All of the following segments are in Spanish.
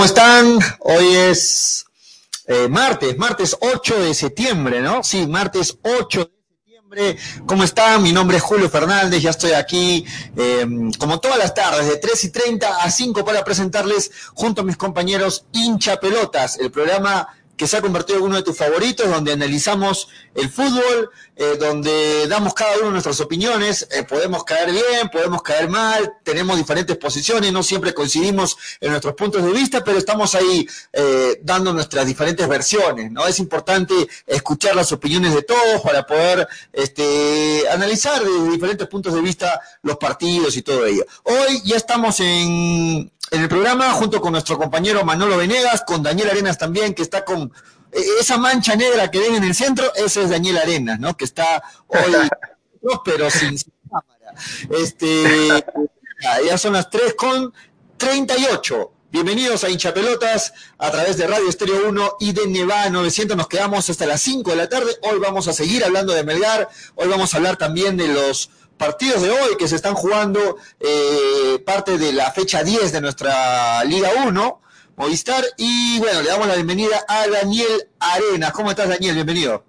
¿Cómo están? Hoy es eh, martes, martes 8 de septiembre, ¿no? Sí, martes 8 de septiembre. ¿Cómo están? Mi nombre es Julio Fernández, ya estoy aquí eh, como todas las tardes, de 3 y 30 a 5 para presentarles junto a mis compañeros Hincha Pelotas, el programa que se ha convertido en uno de tus favoritos, donde analizamos el fútbol, eh, donde damos cada uno nuestras opiniones, eh, podemos caer bien, podemos caer mal, tenemos diferentes posiciones, no siempre coincidimos en nuestros puntos de vista, pero estamos ahí eh, dando nuestras diferentes versiones, ¿no? Es importante escuchar las opiniones de todos para poder este, analizar desde diferentes puntos de vista los partidos y todo ello. Hoy ya estamos en en el programa junto con nuestro compañero Manolo Venegas, con Daniel Arenas también, que está con esa mancha negra que ven en el centro, ese es Daniel Arenas, ¿no? Que está hoy, pero sin, cámara. Este, ya son las 3 con 38. Bienvenidos a Hinchapelotas a través de Radio Estéreo 1 y de Nevada 900. Nos quedamos hasta las 5 de la tarde. Hoy vamos a seguir hablando de Melgar. Hoy vamos a hablar también de los partidos de hoy que se están jugando eh, parte de la fecha 10 de nuestra Liga 1, Movistar. Y bueno, le damos la bienvenida a Daniel Arenas. ¿Cómo estás, Daniel? Bienvenido.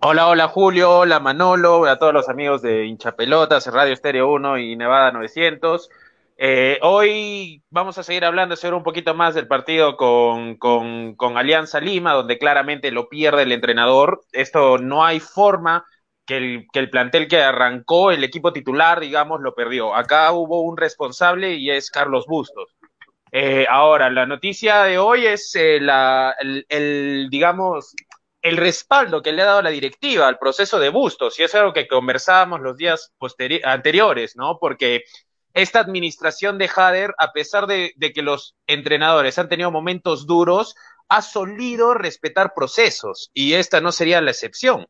Hola, hola Julio, hola Manolo, a todos los amigos de Hinchapelotas, Radio Estéreo 1 y Nevada 900. Eh, hoy vamos a seguir hablando sobre un poquito más del partido con, con, con Alianza Lima, donde claramente lo pierde el entrenador. Esto no hay forma que el, que el plantel que arrancó, el equipo titular, digamos, lo perdió. Acá hubo un responsable y es Carlos Bustos. Eh, ahora, la noticia de hoy es eh, la, el, digamos, el respaldo que le ha dado la directiva al proceso de Bustos, y es algo que conversábamos los días anteriores, ¿no? Porque esta administración de Jader, a pesar de, que los entrenadores han tenido momentos duros, ha solido respetar procesos, y esta no sería la excepción.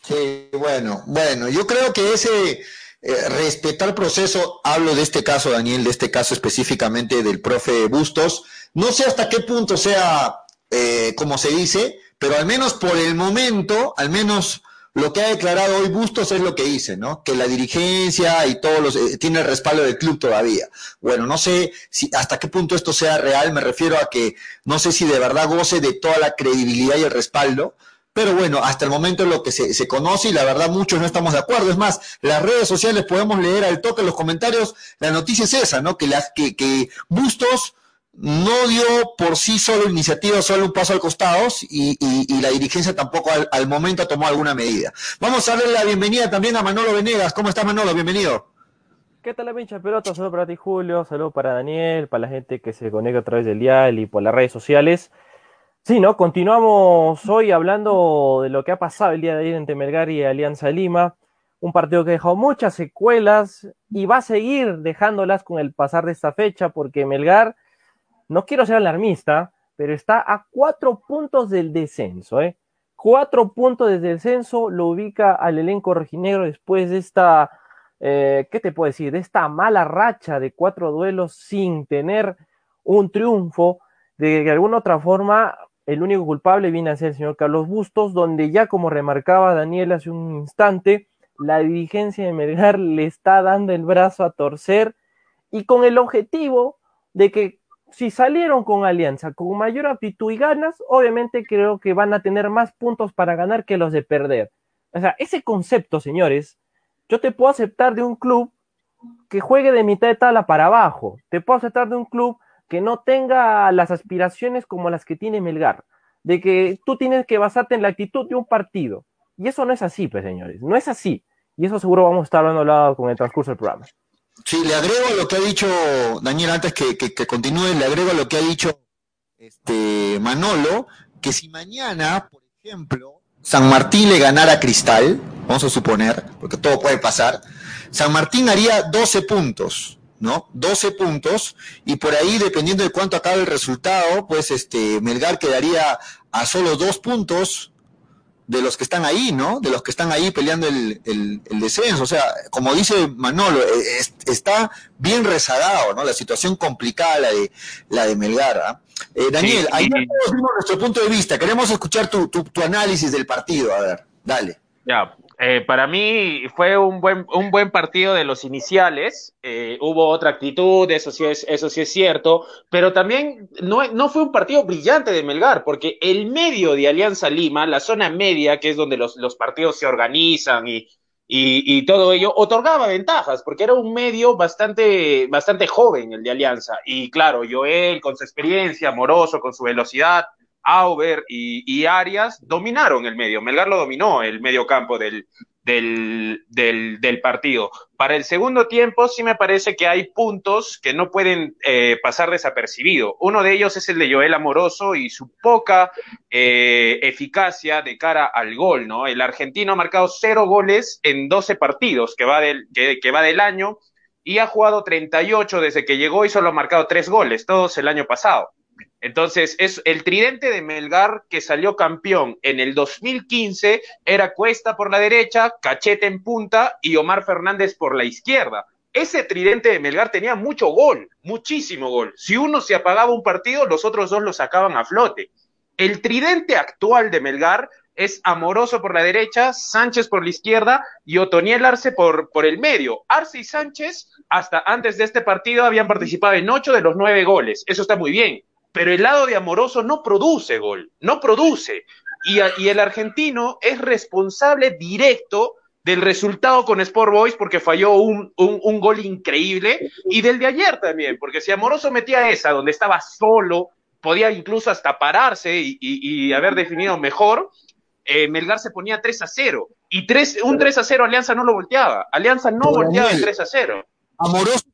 Sí, bueno, bueno, yo creo que ese eh, respetar proceso, hablo de este caso, Daniel, de este caso específicamente del profe Bustos, no sé hasta qué punto sea eh, como se dice, pero al menos por el momento, al menos lo que ha declarado hoy Bustos es lo que dice, ¿no? Que la dirigencia y todos los eh, tiene el respaldo del club todavía. Bueno, no sé si hasta qué punto esto sea real, me refiero a que no sé si de verdad goce de toda la credibilidad y el respaldo, pero bueno, hasta el momento lo que se, conoce y la verdad muchos no estamos de acuerdo. Es más, las redes sociales podemos leer al toque los comentarios, la noticia es esa, ¿no? Que, Bustos no dio por sí solo iniciativa, solo un paso al costado y, la dirigencia tampoco al, momento tomó alguna medida. Vamos a darle la bienvenida también a Manolo Venegas. ¿Cómo estás Manolo? Bienvenido. ¿Qué tal la pelota? Saludos para ti Julio, saludos para Daniel, para la gente que se conecta a través del dial y por las redes sociales. Sí, ¿no? Continuamos hoy hablando de lo que ha pasado el día de ayer entre Melgar y Alianza Lima. Un partido que dejó muchas secuelas y va a seguir dejándolas con el pasar de esta fecha porque Melgar, no quiero ser alarmista, pero está a cuatro puntos del descenso, ¿eh? Cuatro puntos del descenso lo ubica al elenco rojinegro después de esta, eh, ¿qué te puedo decir? De esta mala racha de cuatro duelos sin tener un triunfo de alguna otra forma el único culpable viene a ser el señor Carlos Bustos, donde ya como remarcaba Daniel hace un instante, la dirigencia de Melgar le está dando el brazo a torcer y con el objetivo de que si salieron con alianza con mayor aptitud y ganas, obviamente creo que van a tener más puntos para ganar que los de perder. O sea, ese concepto, señores, yo te puedo aceptar de un club que juegue de mitad de tabla para abajo, te puedo aceptar de un club que no tenga las aspiraciones como las que tiene Melgar, de que tú tienes que basarte en la actitud de un partido. Y eso no es así, pues señores, no es así. Y eso seguro vamos a estar hablando con el transcurso del programa. Sí, le agrego a lo que ha dicho Daniel antes que, continúe, le agrego a lo que ha dicho este Manolo, que si mañana, por ejemplo, San Martín le ganara a Cristal, vamos a suponer, porque todo puede pasar, San Martín haría 12 puntos ¿no? 12 puntos y por ahí, dependiendo de cuánto acabe el resultado, pues este Melgar quedaría a solo dos puntos de los que están ahí, ¿no? De los que están ahí peleando el, el, descenso. O sea, como dice Manolo, e, está bien rezagado, ¿no? La situación complicada, la de, la de Melgar. ¿ah? Eh, Daniel, ahí nuestro punto de vista. Queremos escuchar tu, tu, tu análisis del partido. A ver, dale. Ya, Eh, para mí fue un buen, un buen partido de los iniciales. Eh, hubo otra actitud, eso sí, es, eso sí es cierto, pero también no, no fue un partido brillante de Melgar, porque el medio de Alianza Lima, la zona media, que es donde los, los partidos se organizan y, y, y, todo ello, otorgaba ventajas, porque era un medio bastante, bastante joven el de Alianza. Y claro, Joel, con su experiencia, amoroso, con su velocidad, Auber y, Arias dominaron el medio. Melgar lo dominó el medio campo del, del, partido. Para el segundo tiempo sí me parece que hay puntos que no pueden eh, pasar desapercibido. Uno de ellos es el de Joel Amoroso y su poca eh, eficacia de cara al gol, ¿no? El argentino ha marcado cero goles en 12 partidos que va del, que va del año y ha jugado 38 desde que llegó y solo ha marcado tres goles, todos el año pasado. Entonces, es el tridente de Melgar que salió campeón en el 2015 era Cuesta por la derecha, Cachete en punta y Omar Fernández por la izquierda. Ese tridente de Melgar tenía mucho gol, muchísimo gol. Si uno se apagaba un partido, los otros dos lo sacaban a flote. El tridente actual de Melgar es Amoroso por la derecha, Sánchez por la izquierda y Otoniel Arce por, por el medio. Arce y Sánchez, hasta antes de este partido, habían participado en ocho de los nueve goles. Eso está muy bien pero el lado de Amoroso no produce gol, no produce. Y, y, el argentino es responsable directo del resultado con Sport Boys porque falló un, un, un, gol increíble y del de ayer también, porque si Amoroso metía esa donde estaba solo, podía incluso hasta pararse y, y, y haber definido mejor, eh, Melgar se ponía 3 a 0 y 3, un 3 a 0 Alianza no lo volteaba, Alianza no volteaba el 3 a 0. Amoroso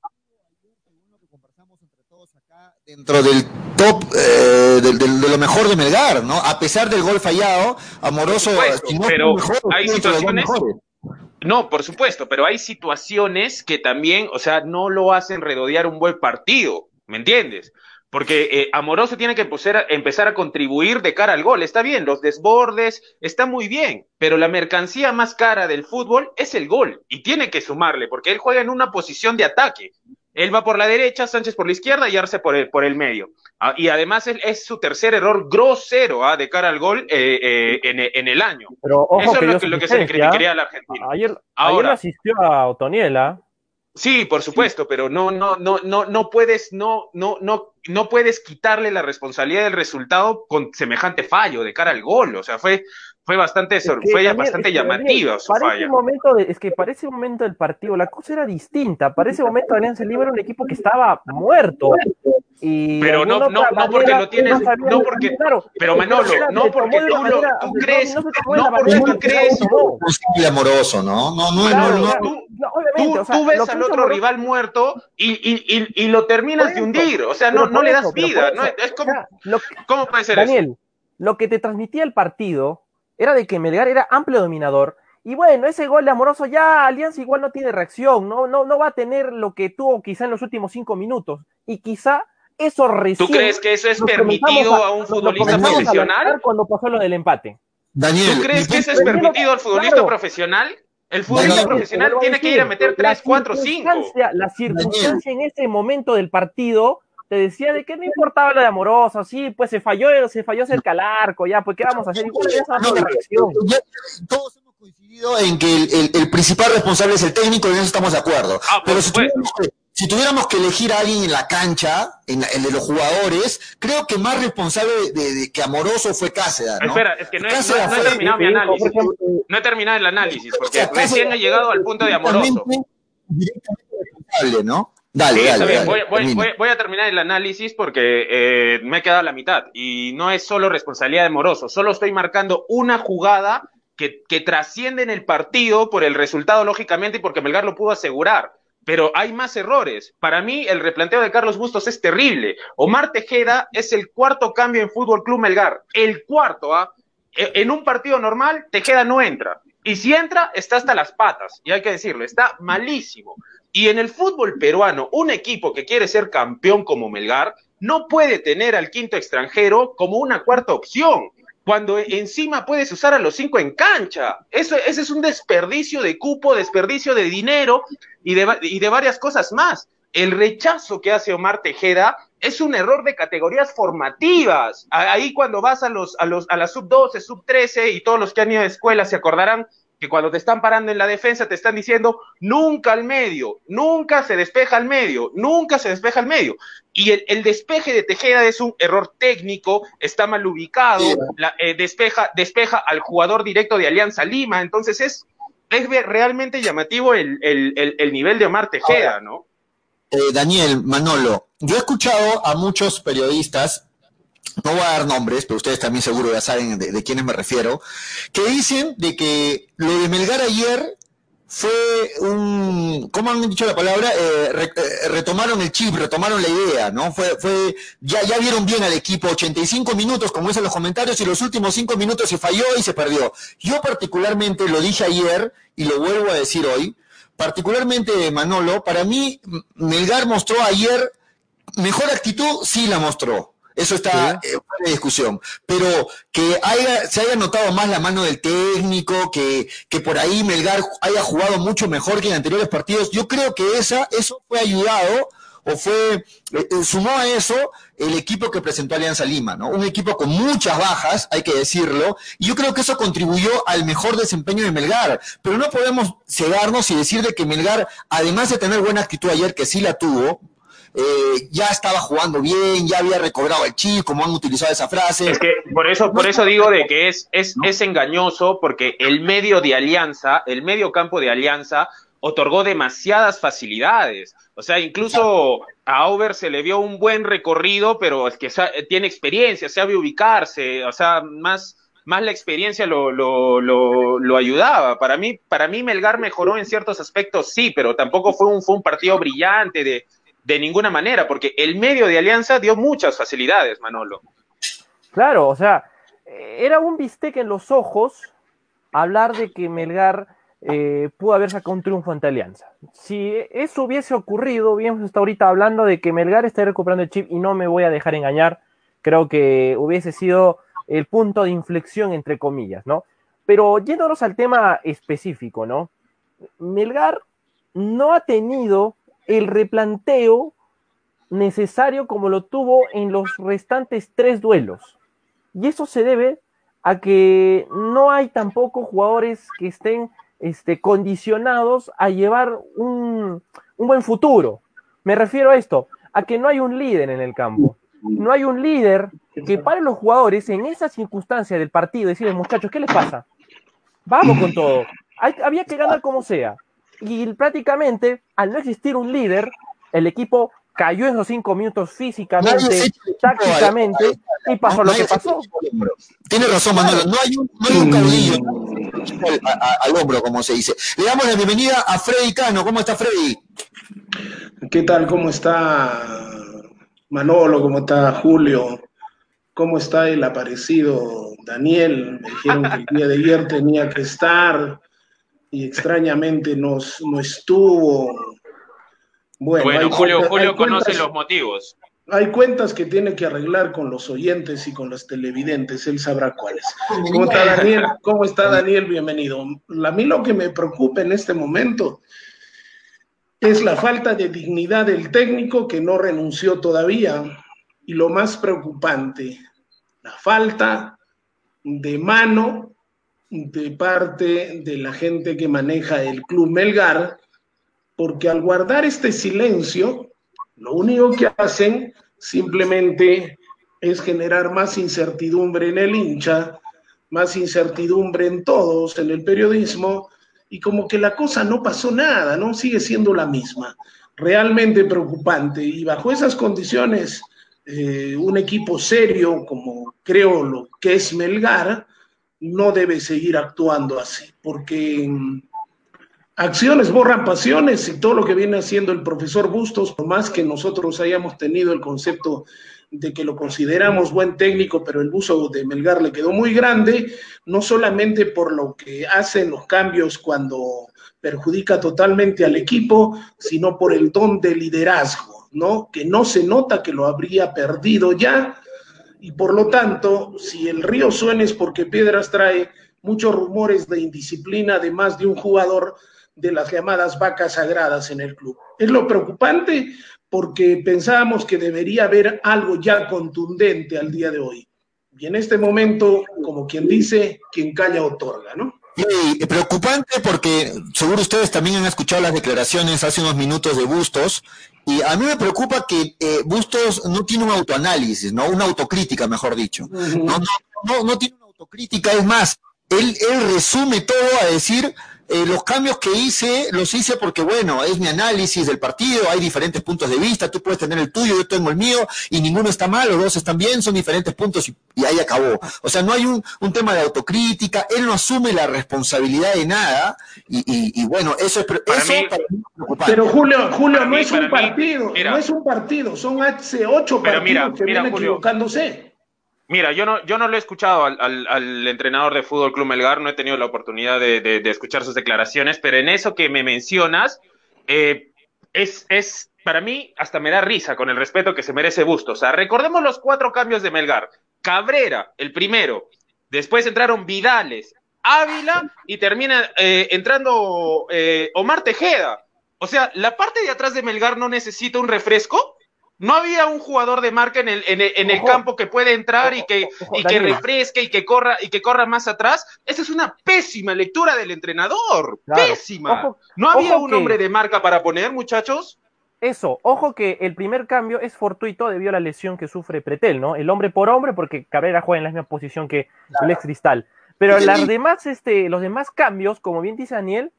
dentro del top eh, de, de, de, lo mejor de Melgar, ¿no? A pesar del gol fallado, Amoroso, supuesto, no pero mejor, hay situaciones. No, por supuesto, pero hay situaciones que también, o sea, no lo hacen redodear un buen partido, ¿me entiendes? Porque eh, Amoroso tiene que empezar a, empezar a contribuir de cara al gol. Está bien, los desbordes, está muy bien, pero la mercancía más cara del fútbol es el gol y tiene que sumarle, porque él juega en una posición de ataque. Él va por la derecha, Sánchez por la izquierda y Arce por el, por el medio. Ah, y además es, es, su tercer error grosero ah, de cara al gol eh, eh, en, en, el año. Pero ojo Eso que es lo que, lo que se le criticaría al argentino. Ayer, Ahora, ayer asistió a Otoniela. Sí, por supuesto, pero no, no, no, no, no puedes, no, no, no, no puedes quitarle la responsabilidad del resultado con semejante fallo de cara al gol. O sea, fue, fue bastante, es que, fue Daniel, bastante es que, llamativa su para falla. Ese momento de, es que para ese momento del partido la cosa era distinta. Para ese momento Alianza Lima era un equipo que estaba muerto. Y pero no, no, no porque lo tienes, no, no porque, claro, pero Manolo, no porque tú, lo, tú crees, no, porque tú crees. Es amoroso, ¿no? No, no, claro, no, tú, tú, o sea, tú ves al otro rival muerto y, y, y, y lo terminas de hundir, o sea, no, no le das vida, no, es como, ¿cómo puede ser Daniel, eso? lo que te transmitía el partido era de que Melgar era amplio dominador. Y bueno, ese gol de Amoroso ya Alianza igual no tiene reacción, no, no, no va a tener lo que tuvo quizá en los últimos cinco minutos. Y quizá eso recién. ¿Tú crees que eso es permitido a, a, un futbolista profesional? cuando pasó lo del empate. Daniel, ¿Tú crees que eso es permitido al futbolista claro. profesional? El futbolista Daniel, profesional tiene que ir a meter 3, 4, 5. La circunstancia en ese momento del partido te decía de que no importaba lo de amoroso, sí, pues se falló, se falló cerca al arco, ya, pues qué vamos a hacer, igual ya no, la reacción. Ya, todos hemos coincidido en que el, el, el, principal responsable es el técnico y en eso estamos de acuerdo. Ah, Pero si tuviéramos, que, si tuviéramos, que, elegir a alguien en la cancha, en, la, en de los jugadores, creo que más responsable de, de, de que Amoroso fue Cáceres, ¿no? Espera, es que no, es, no, no he terminado mi análisis. No he terminado el análisis, porque o sea, recién he llegado al punto de Amoroso. Directamente responsable, ¿no? Dale, sí, dale, voy, voy, voy, voy, a terminar el análisis porque eh, me he quedado a la mitad y no es solo responsabilidad de Moroso, solo estoy marcando una jugada que, que trasciende en el partido por el resultado, lógicamente, y porque Melgar lo pudo asegurar. Pero hay más errores. Para mí, el replanteo de Carlos Bustos es terrible. Omar Tejeda es el cuarto cambio en Fútbol Club Melgar. El cuarto, ¿ah? En un partido normal, Tejeda no entra. Y si entra, está hasta las patas. Y hay que decirlo, está malísimo. Y en el fútbol peruano, un equipo que quiere ser campeón como Melgar no puede tener al quinto extranjero como una cuarta opción, cuando encima puedes usar a los cinco en cancha. Eso, ese es un desperdicio de cupo, desperdicio de dinero y de, y de varias cosas más. El rechazo que hace Omar Tejeda es un error de categorías formativas. Ahí cuando vas a los, a los, a la sub 12, sub 13 y todos los que han ido a escuela se acordarán que cuando te están parando en la defensa te están diciendo nunca al medio, nunca se despeja al medio, nunca se despeja al medio. Y el, despeje de Tejeda es un error técnico, está mal ubicado, eh, despeja, despeja al jugador directo de Alianza Lima, entonces es, es realmente llamativo el, nivel de Omar Tejeda, ¿no? Eh, Daniel, Manolo, yo he escuchado a muchos periodistas no voy a dar nombres, pero ustedes también seguro ya saben de, quiénes me refiero, que dicen de que lo de Melgar ayer fue un, ¿cómo han dicho la palabra? Eh, eh, retomaron el chip, retomaron la idea, ¿no? Fue, fue, ya, ya vieron bien al equipo, 85 minutos, como dicen los comentarios, y los últimos 5 minutos se falló y se perdió. Yo particularmente lo dije ayer y lo vuelvo a decir hoy, particularmente Manolo, para mí Melgar mostró ayer mejor actitud, sí la mostró eso está en discusión. Pero que haya, se haya notado más la mano del técnico, que, que por ahí Melgar haya jugado mucho mejor que en anteriores partidos, yo creo que esa, eso fue ayudado o fue, eh, eh, sumó a eso el equipo que presentó Alianza Lima, ¿no? Un equipo con muchas bajas, hay que decirlo, y yo creo que eso contribuyó al mejor desempeño de Melgar, pero no podemos cegarnos y decir de que Melgar, además de tener buena actitud ayer, que sí la tuvo, eh, ya estaba jugando bien, ya había recobrado el chip, como han utilizado esa frase. Es que por eso, por eso digo de que es, es, es engañoso, porque el medio de alianza, el medio campo de alianza, otorgó demasiadas facilidades. O sea, incluso a Auber se le vio un buen recorrido, pero es que tiene experiencia, sabe ubicarse, o sea, más, más la experiencia lo, lo, lo, lo, ayudaba. Para mí, para mí Melgar mejoró en ciertos aspectos, sí, pero tampoco fue un, fue un partido brillante de, de ninguna manera, porque el medio de Alianza dio muchas facilidades, Manolo. Claro, o sea, era un bistec en los ojos hablar de que Melgar eh, pudo haber sacado un triunfo ante Alianza. Si eso hubiese ocurrido, bien está ahorita hablando de que Melgar está recuperando el chip y no me voy a dejar engañar, creo que hubiese sido el punto de inflexión, entre comillas, ¿no? Pero yéndonos al tema específico, ¿no? Melgar no ha tenido el replanteo necesario como lo tuvo en los restantes tres duelos. Y eso se debe a que no hay tampoco jugadores que estén este, condicionados a llevar un, un buen futuro. Me refiero a esto, a que no hay un líder en el campo. No hay un líder que pare los jugadores en esa circunstancia del partido decirles, muchachos, ¿qué les pasa? Vamos con todo. había que ganar como sea y prácticamente, al no existir un líder, el equipo cayó en los cinco minutos físicamente, tácticamente, y pasó lo que pasó. Tiene razón, Manuel, no hay un, no hay un caudillo al, hombro, como se dice. Le damos la bienvenida a Freddy Cano. ¿Cómo está Freddy? ¿Qué tal? ¿Cómo está Manolo? ¿Cómo está Julio? ¿Cómo está el aparecido Daniel? Me dijeron que el día de ayer tenía que estar y extrañamente nos, no estuvo. Bueno, Julio, Julio conoce los motivos. Hay cuentas que tiene que arreglar con los oyentes y con los televidentes, él sabrá cuáles. ¿Cómo está Daniel? ¿Cómo está Daniel? Bienvenido. A mí lo que me preocupa en este momento es la falta de dignidad del técnico que no renunció todavía y lo más preocupante, la falta de mano de parte de la gente que maneja el Club Melgar, porque al guardar este silencio, lo único que hacen simplemente es generar más incertidumbre en el hincha, más incertidumbre en todos, en el periodismo, y como que la cosa no pasó nada, ¿no? Sigue siendo la misma. Realmente preocupante. Y bajo esas condiciones, eh, un equipo serio, como creo lo que es Melgar, no debe seguir actuando así, porque acciones borran pasiones y todo lo que viene haciendo el profesor Bustos, por más que nosotros hayamos tenido el concepto de que lo consideramos buen técnico, pero el uso de Melgar le quedó muy grande, no solamente por lo que hacen los cambios cuando perjudica totalmente al equipo, sino por el don de liderazgo, ¿no? Que no se nota que lo habría perdido ya y por lo tanto, si el río suena es porque Piedras trae muchos rumores de indisciplina de más de un jugador de las llamadas vacas sagradas en el club. Es lo preocupante porque pensábamos que debería haber algo ya contundente al día de hoy. Y en este momento, como quien dice, quien calla otorga, ¿no? Sí, preocupante porque seguro ustedes también han escuchado las declaraciones hace unos minutos de Bustos y a mí me preocupa que eh, Bustos no tiene un autoanálisis, ¿no? Una autocrítica, mejor dicho. no, no, no, tiene una autocrítica, es más, él, él resume todo a decir eh, los cambios que hice, los hice porque, bueno, es mi análisis del partido, hay diferentes puntos de vista, tú puedes tener el tuyo, yo tengo el mío, y ninguno está mal, los dos están bien, son diferentes puntos y, ahí acabó. O sea, no hay un, tema de autocrítica, él no asume la responsabilidad de nada, y, bueno, eso es, Pero Julio, Julio, no es un partido, no es un partido, son hace ocho partidos que vienen equivocándose. Mira, yo no, yo no lo he escuchado al, entrenador de Fútbol Club Melgar, no he tenido la oportunidad de, escuchar sus declaraciones, pero en eso que me mencionas, eh, es, es, para mí, hasta me da risa con el respeto que se merece Busto. O sea, recordemos los cuatro cambios de Melgar. Cabrera, el primero. Después entraron Vidales, Ávila y termina eh, entrando eh, Omar Tejeda. O sea, la parte de atrás de Melgar no necesita un refresco. No había un jugador de marca en el, en el, campo que puede entrar y que, y que refresque y que corra y que corra más atrás. Esa es una pésima lectura del entrenador. Pésima. no había un hombre de marca para poner, muchachos. Eso, ojo que el primer cambio es fortuito debido a la lesión que sufre Pretel, ¿no? El hombre por hombre, porque Cabrera juega en la misma posición que el ex Cristal. Pero las demás, este, los demás cambios, como bien dice Daniel,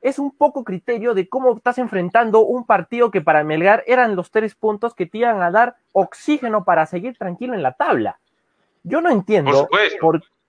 es un poco criterio de cómo estás enfrentando un partido que para Melgar eran los tres puntos que te iban a dar oxígeno para seguir tranquilo en la tabla. Yo no entiendo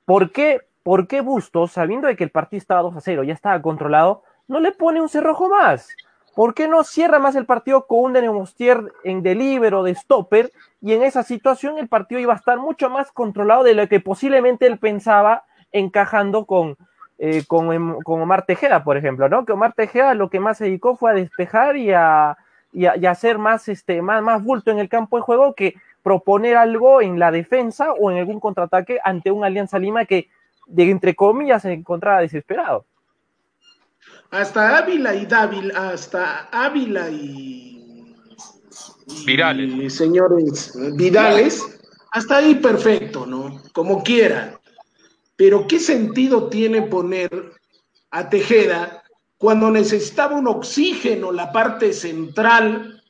por, qué, por qué Bustos, sabiendo de que el partido estaba 2 a 0, ya estaba controlado, no le pone un cerrojo más. ¿Por qué no cierra más el partido con un Denemostier en o de stopper? Y en esa situación el partido iba a estar mucho más controlado de lo que posiblemente él pensaba encajando con, eh, con, con, Omar Tejeda, por ejemplo, ¿no? Que Omar Tejeda lo que más se dedicó fue a despejar y a, y hacer más, este, más, más bulto en el campo de juego que proponer algo en la defensa o en algún contraataque ante un Alianza Lima que, de, entre comillas, se encontraba desesperado. Hasta Ávila y Dávila, hasta Ávila y, Virales. señores Vidales, hasta ahí perfecto, ¿no? Como quieran. Pero ¿qué sentido tiene poner a Tejeda cuando necesitaba un oxígeno la parte central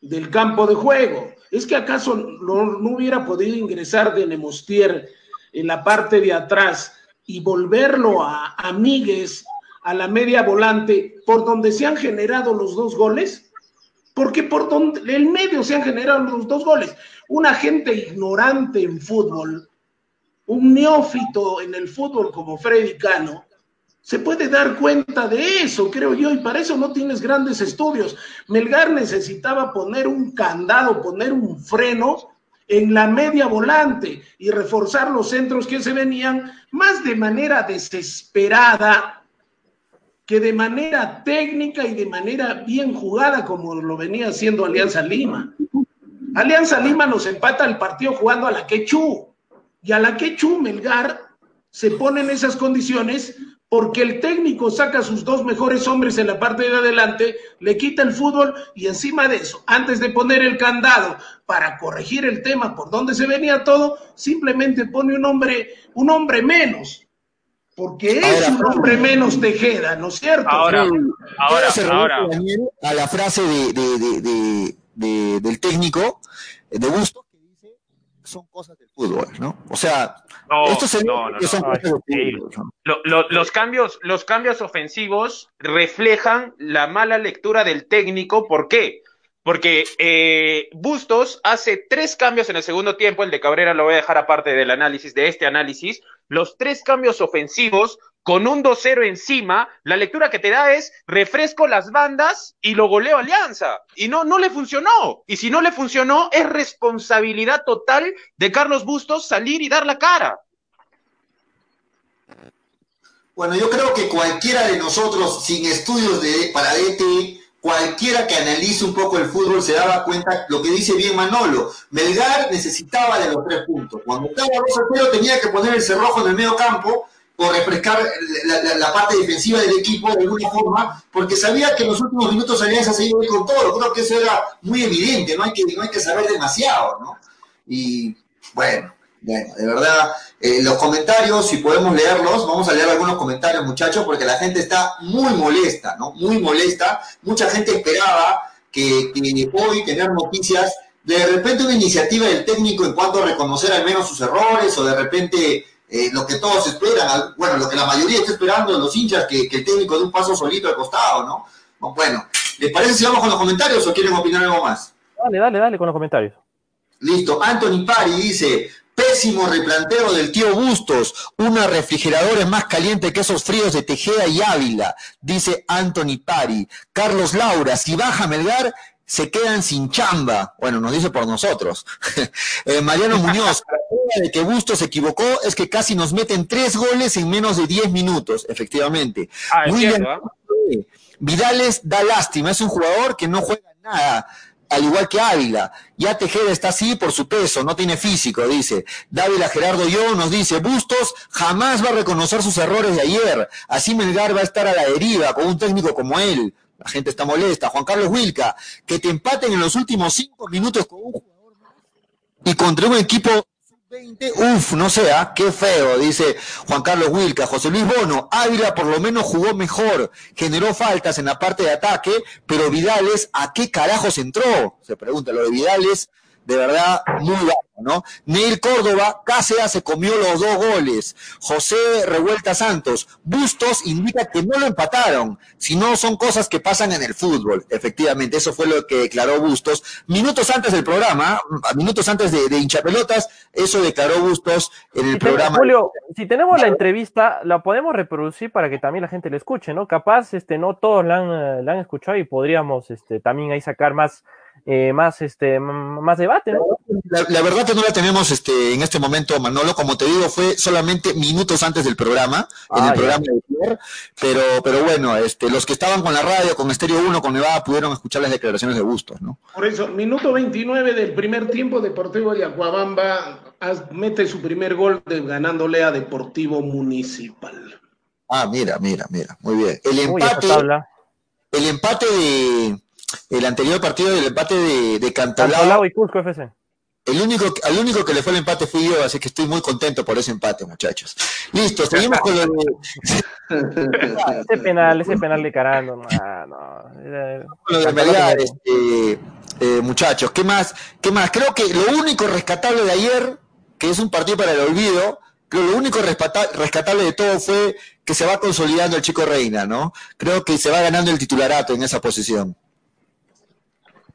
del campo de juego? ¿Es que acaso no, hubiera podido ingresar de Nemostier en la parte de atrás y volverlo a, a a la media volante, por donde se han generado los dos goles? Porque por donde el medio se han generado los dos goles. Una gente ignorante en fútbol un neófito en el fútbol como Freddy Cano se puede dar cuenta de eso, creo yo, y para eso no tienes grandes estudios. Melgar necesitaba poner un candado, poner un freno en la media volante y reforzar los centros que se venían más de manera desesperada que de manera técnica y de manera bien jugada como lo venía haciendo Alianza Lima. Alianza Lima nos empata el partido jugando a la quechú y a la que Melgar se pone en esas condiciones porque el técnico saca a sus dos mejores hombres en la parte de adelante, le quita el fútbol y encima de eso, antes de poner el candado para corregir el tema por donde se venía todo, simplemente pone un hombre, un hombre menos, porque es un hombre menos Tejeda, ¿no es cierto? Ahora, ahora, ahora. A la frase de, del técnico de Busto son cosas del fútbol, ¿no? O sea, esto son cosas del fútbol. los, cambios, los cambios ofensivos reflejan la mala lectura del técnico. ¿Por qué? Porque eh, Bustos hace tres cambios en el segundo tiempo, el de Cabrera lo voy a dejar aparte del análisis, de este análisis. Los tres cambios ofensivos con un 2-0 encima, la lectura que te da es refresco las bandas y lo goleo Alianza. Y no, no le funcionó. Y si no le funcionó, es responsabilidad total de Carlos Bustos salir y dar la cara. Bueno, yo creo que cualquiera de nosotros, sin estudios de, para DT, cualquiera que analice un poco el fútbol se daba cuenta lo que dice bien Manolo. Melgar necesitaba de los tres puntos. Cuando estaba 2 tenía que poner el cerrojo en el medio campo refrescar la, parte defensiva del equipo de alguna forma, porque sabía que en los últimos minutos Alianza se iba con todo. Creo que eso era muy evidente, no hay que, no hay que saber demasiado, ¿no? Y bueno, Bueno, de verdad, eh, los comentarios, si podemos leerlos, vamos a leer algunos comentarios, muchachos, porque la gente está muy molesta, ¿no? Muy molesta. Mucha gente esperaba que, hoy tener noticias, de repente una iniciativa del técnico en cuanto a reconocer al menos sus errores, o de repente eh, lo que todos esperan, bueno, lo que la mayoría está esperando, los hinchas, que, que el técnico dé un paso solito al costado, ¿no? Bueno, ¿les parece si vamos con los comentarios o quieren opinar algo más? Dale, dale, dale con los comentarios. Listo. Anthony Pari dice, pésimo replanteo del tío Bustos, una refrigeradora más caliente que esos fríos de Tejeda y Ávila, dice Anthony Pari. Carlos Laura, si baja Melgar, se quedan sin chamba. Bueno, nos dice por nosotros. Eh, Mariano Muñoz, de que Bustos se equivocó es que casi nos meten tres goles en menos de diez minutos, efectivamente. Ah, ¿ah? Vidales da lástima, es un jugador que no juega nada al igual que Ávila. Ya Tejeda está así por su peso, no tiene físico, dice. Dávila Gerardo Yo nos dice, Bustos jamás va a reconocer sus errores de ayer. Así Melgar va a estar a la deriva con un técnico como él. La gente está molesta. Juan Carlos Wilca, que te empaten en los últimos cinco minutos con un jugador y contra un equipo Uf, no sea, ¿ah? qué feo, dice Juan Carlos Wilca. José Luis Bono, Ávila por lo menos jugó mejor, generó faltas en la parte de ataque, pero Vidales, ¿a qué carajos entró? Se pregunta lo de Vidales, de verdad, muy bajo, ¿no? Neil Córdoba, Cáceres se comió los dos goles. José Revuelta Santos, Bustos indica que no lo empataron, sino son cosas que pasan en el fútbol. Efectivamente, eso fue lo que declaró Bustos. Minutos antes del programa, minutos antes de, de hinchapelotas, eso declaró Bustos en el programa. Julio, si tenemos la entrevista, la podemos reproducir para que también la gente la escuche, ¿no? Capaz, este, no todos la han, la han escuchado y podríamos, este, también ahí sacar más eh, más este más debate. La, verdad que no la tenemos este en este momento, Manolo, como te digo, fue solamente minutos antes del programa, en el ah, programa de ayer, pero, pero bueno, este, los que estaban con la radio, con Estéreo 1, con Nevada, pudieron escuchar las declaraciones de Bustos, ¿no? Por eso, minuto 29 del primer tiempo, Deportivo de Acuabamba mete su primer gol ganándole a Deportivo Municipal. Ah, mira, mira, mira, muy bien. El empate, el empate de el anterior partido del empate de, de Cantolao. y Cusco FC. El único, al único que le fue el empate fui yo, así que estoy muy contento por ese empate, muchachos. Listo, seguimos con lo de. ese penal, ese penal de Carando, no, no. Lo de este, eh, muchachos, ¿qué más? ¿Qué más? Creo que lo único rescatable de ayer, que es un partido para el olvido, creo lo único rescatable de todo fue que se va consolidando el chico Reina, ¿no? Creo que se va ganando el titularato en esa posición.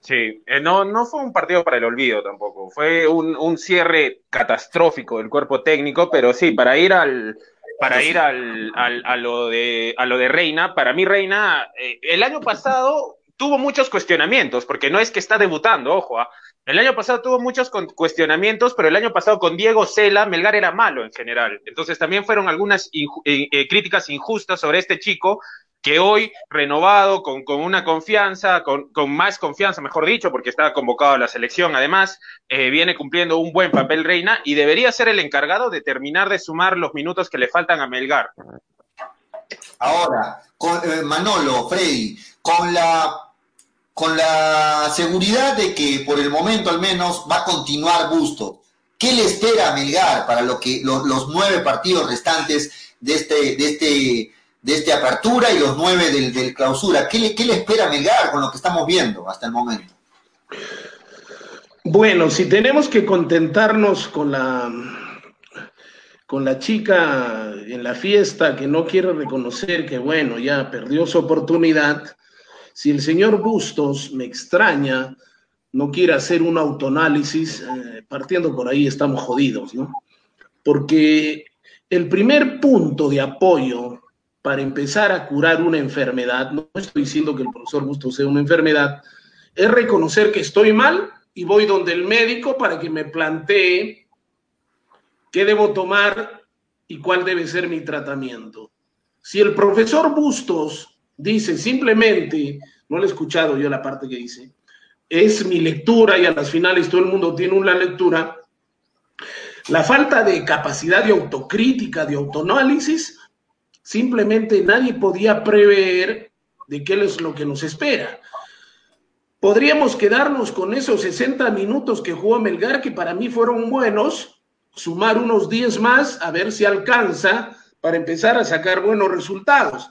Sí, eh, no, no fue un partido para el olvido tampoco, fue un, cierre catastrófico del cuerpo técnico, pero sí, para ir al, para ir al, a, lo de, a lo de Reina, para mí Reina, eh, el año pasado tuvo muchos cuestionamientos, porque no es que está debutando, ojo, ¿ah? el año pasado tuvo muchos cuestionamientos, pero el año pasado con Diego Cela, Melgar era malo en general, entonces también fueron algunas eh, críticas injustas sobre este chico, que hoy, renovado, con, una confianza, con, más confianza, mejor dicho, porque está convocado a la selección, además, eh, viene cumpliendo un buen papel Reina y debería ser el encargado de terminar de sumar los minutos que le faltan a Melgar. Ahora, con, eh, Manolo, Freddy, con la con la seguridad de que por el momento al menos va a continuar Busto. ¿Qué le espera a Melgar para lo que los nueve partidos restantes de este, de este de esta apertura y los nueve del, clausura. ¿Qué le, ¿Qué le espera Melgar con lo que estamos viendo hasta el momento? Bueno, si tenemos que contentarnos con la con la chica en la fiesta que no quiere reconocer que bueno, ya perdió su oportunidad, si el señor Bustos me extraña, no quiere hacer un autoanálisis, eh, partiendo por ahí estamos jodidos, ¿no? Porque el primer punto de apoyo para empezar a curar una enfermedad, no estoy diciendo que el profesor Bustos sea una enfermedad, es reconocer que estoy mal y voy donde el médico para que me plantee qué debo tomar y cuál debe ser mi tratamiento. Si el profesor Bustos dice simplemente, no le he escuchado yo la parte que dice, es mi lectura y a las finales todo el mundo tiene una lectura, la falta de capacidad de autocrítica, de autoanálisis, Simplemente nadie podía prever de qué es lo que nos espera. Podríamos quedarnos con esos 60 minutos que jugó Melgar, que para mí fueron buenos, sumar unos 10 más, a ver si alcanza para empezar a sacar buenos resultados.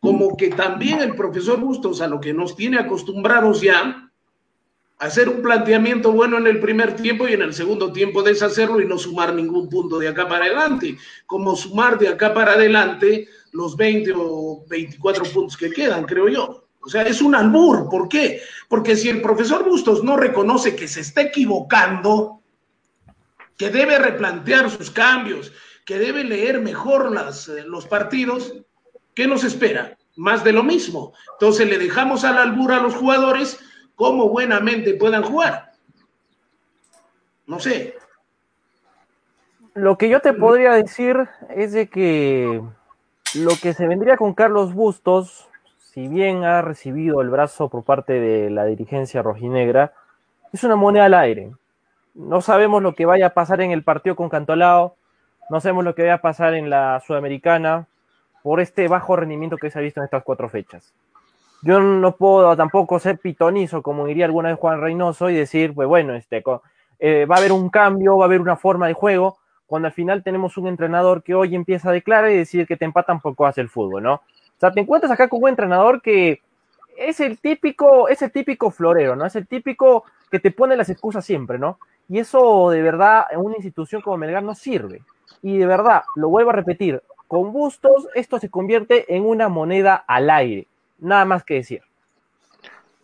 Como que también el profesor Bustos, a lo que nos tiene acostumbrados ya, hacer un planteamiento bueno en el primer tiempo y en el segundo tiempo deshacerlo y no sumar ningún punto de acá para adelante, como sumar de acá para adelante los 20 o 24 puntos que quedan, creo yo. O sea, es un albur. ¿Por qué? Porque si el profesor Bustos no reconoce que se está equivocando, que debe replantear sus cambios, que debe leer mejor las, eh, los partidos, ¿qué nos espera? Más de lo mismo. Entonces le dejamos al albur a los jugadores cómo buenamente puedan jugar. No sé. Lo que yo te podría decir es de que lo que se vendría con Carlos Bustos, si bien ha recibido el brazo por parte de la dirigencia rojinegra, es una moneda al aire. No sabemos lo que vaya a pasar en el partido con Cantolao, no sabemos lo que vaya a pasar en la Sudamericana por este bajo rendimiento que se ha visto en estas cuatro fechas yo no puedo tampoco ser pitonizo, como diría alguna vez Juan Reynoso, y decir, pues bueno, este, eh, va a haber un cambio, va a haber una forma de juego, cuando al final tenemos un entrenador que hoy empieza a declarar y decir que te empatan poco hace el fútbol, ¿no? O sea, te encuentras acá con un entrenador que es el típico, es el típico florero, ¿no? Es el típico que te pone las excusas siempre, ¿no? Y eso de verdad en una institución como Melgar no sirve. Y de verdad, lo vuelvo a repetir, con Bustos esto se convierte en una moneda al aire Nada más que decir.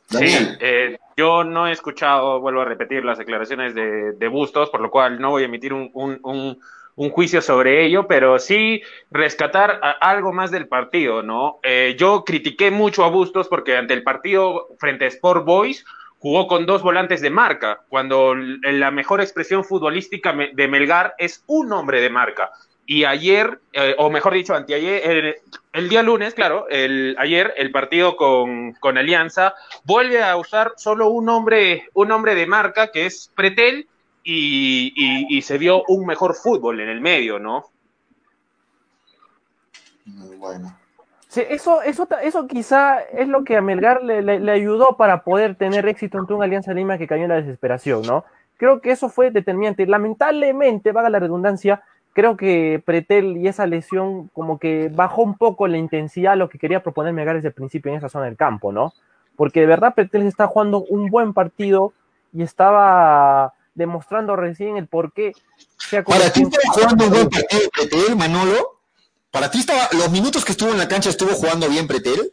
Sí, eh, yo no he escuchado, vuelvo a repetir, las declaraciones de, Bustos, por lo cual no voy a emitir un, juicio sobre ello, pero sí rescatar algo más del partido, ¿no? Eh, yo critiqué mucho a Bustos porque ante el partido frente a Sport Boys jugó con dos volantes de marca, cuando la mejor expresión futbolística de Melgar es un hombre de marca y ayer, eh, o mejor dicho, anteayer, el, día lunes, claro, el, ayer el partido con, con, Alianza vuelve a usar solo un hombre, un hombre de marca que es Pretel y, y, se vio un mejor fútbol en el medio, ¿no? Bueno. Sí, eso, eso, eso quizá es lo que a Melgar le, le, ayudó para poder tener éxito ante una Alianza Lima que cayó en la desesperación, ¿no? Creo que eso fue determinante. Lamentablemente, vaga la redundancia, creo que Pretel y esa lesión como que bajó un poco la intensidad a lo que quería proponer Megar desde el principio en esa zona del campo, ¿no? Porque de verdad Pretel está jugando un buen partido y estaba demostrando recién el por qué ¿Para ti estaba jugando un buen partido Pretel, Manolo? ¿Para ti estaba, los minutos que estuvo en la cancha estuvo jugando bien Pretel?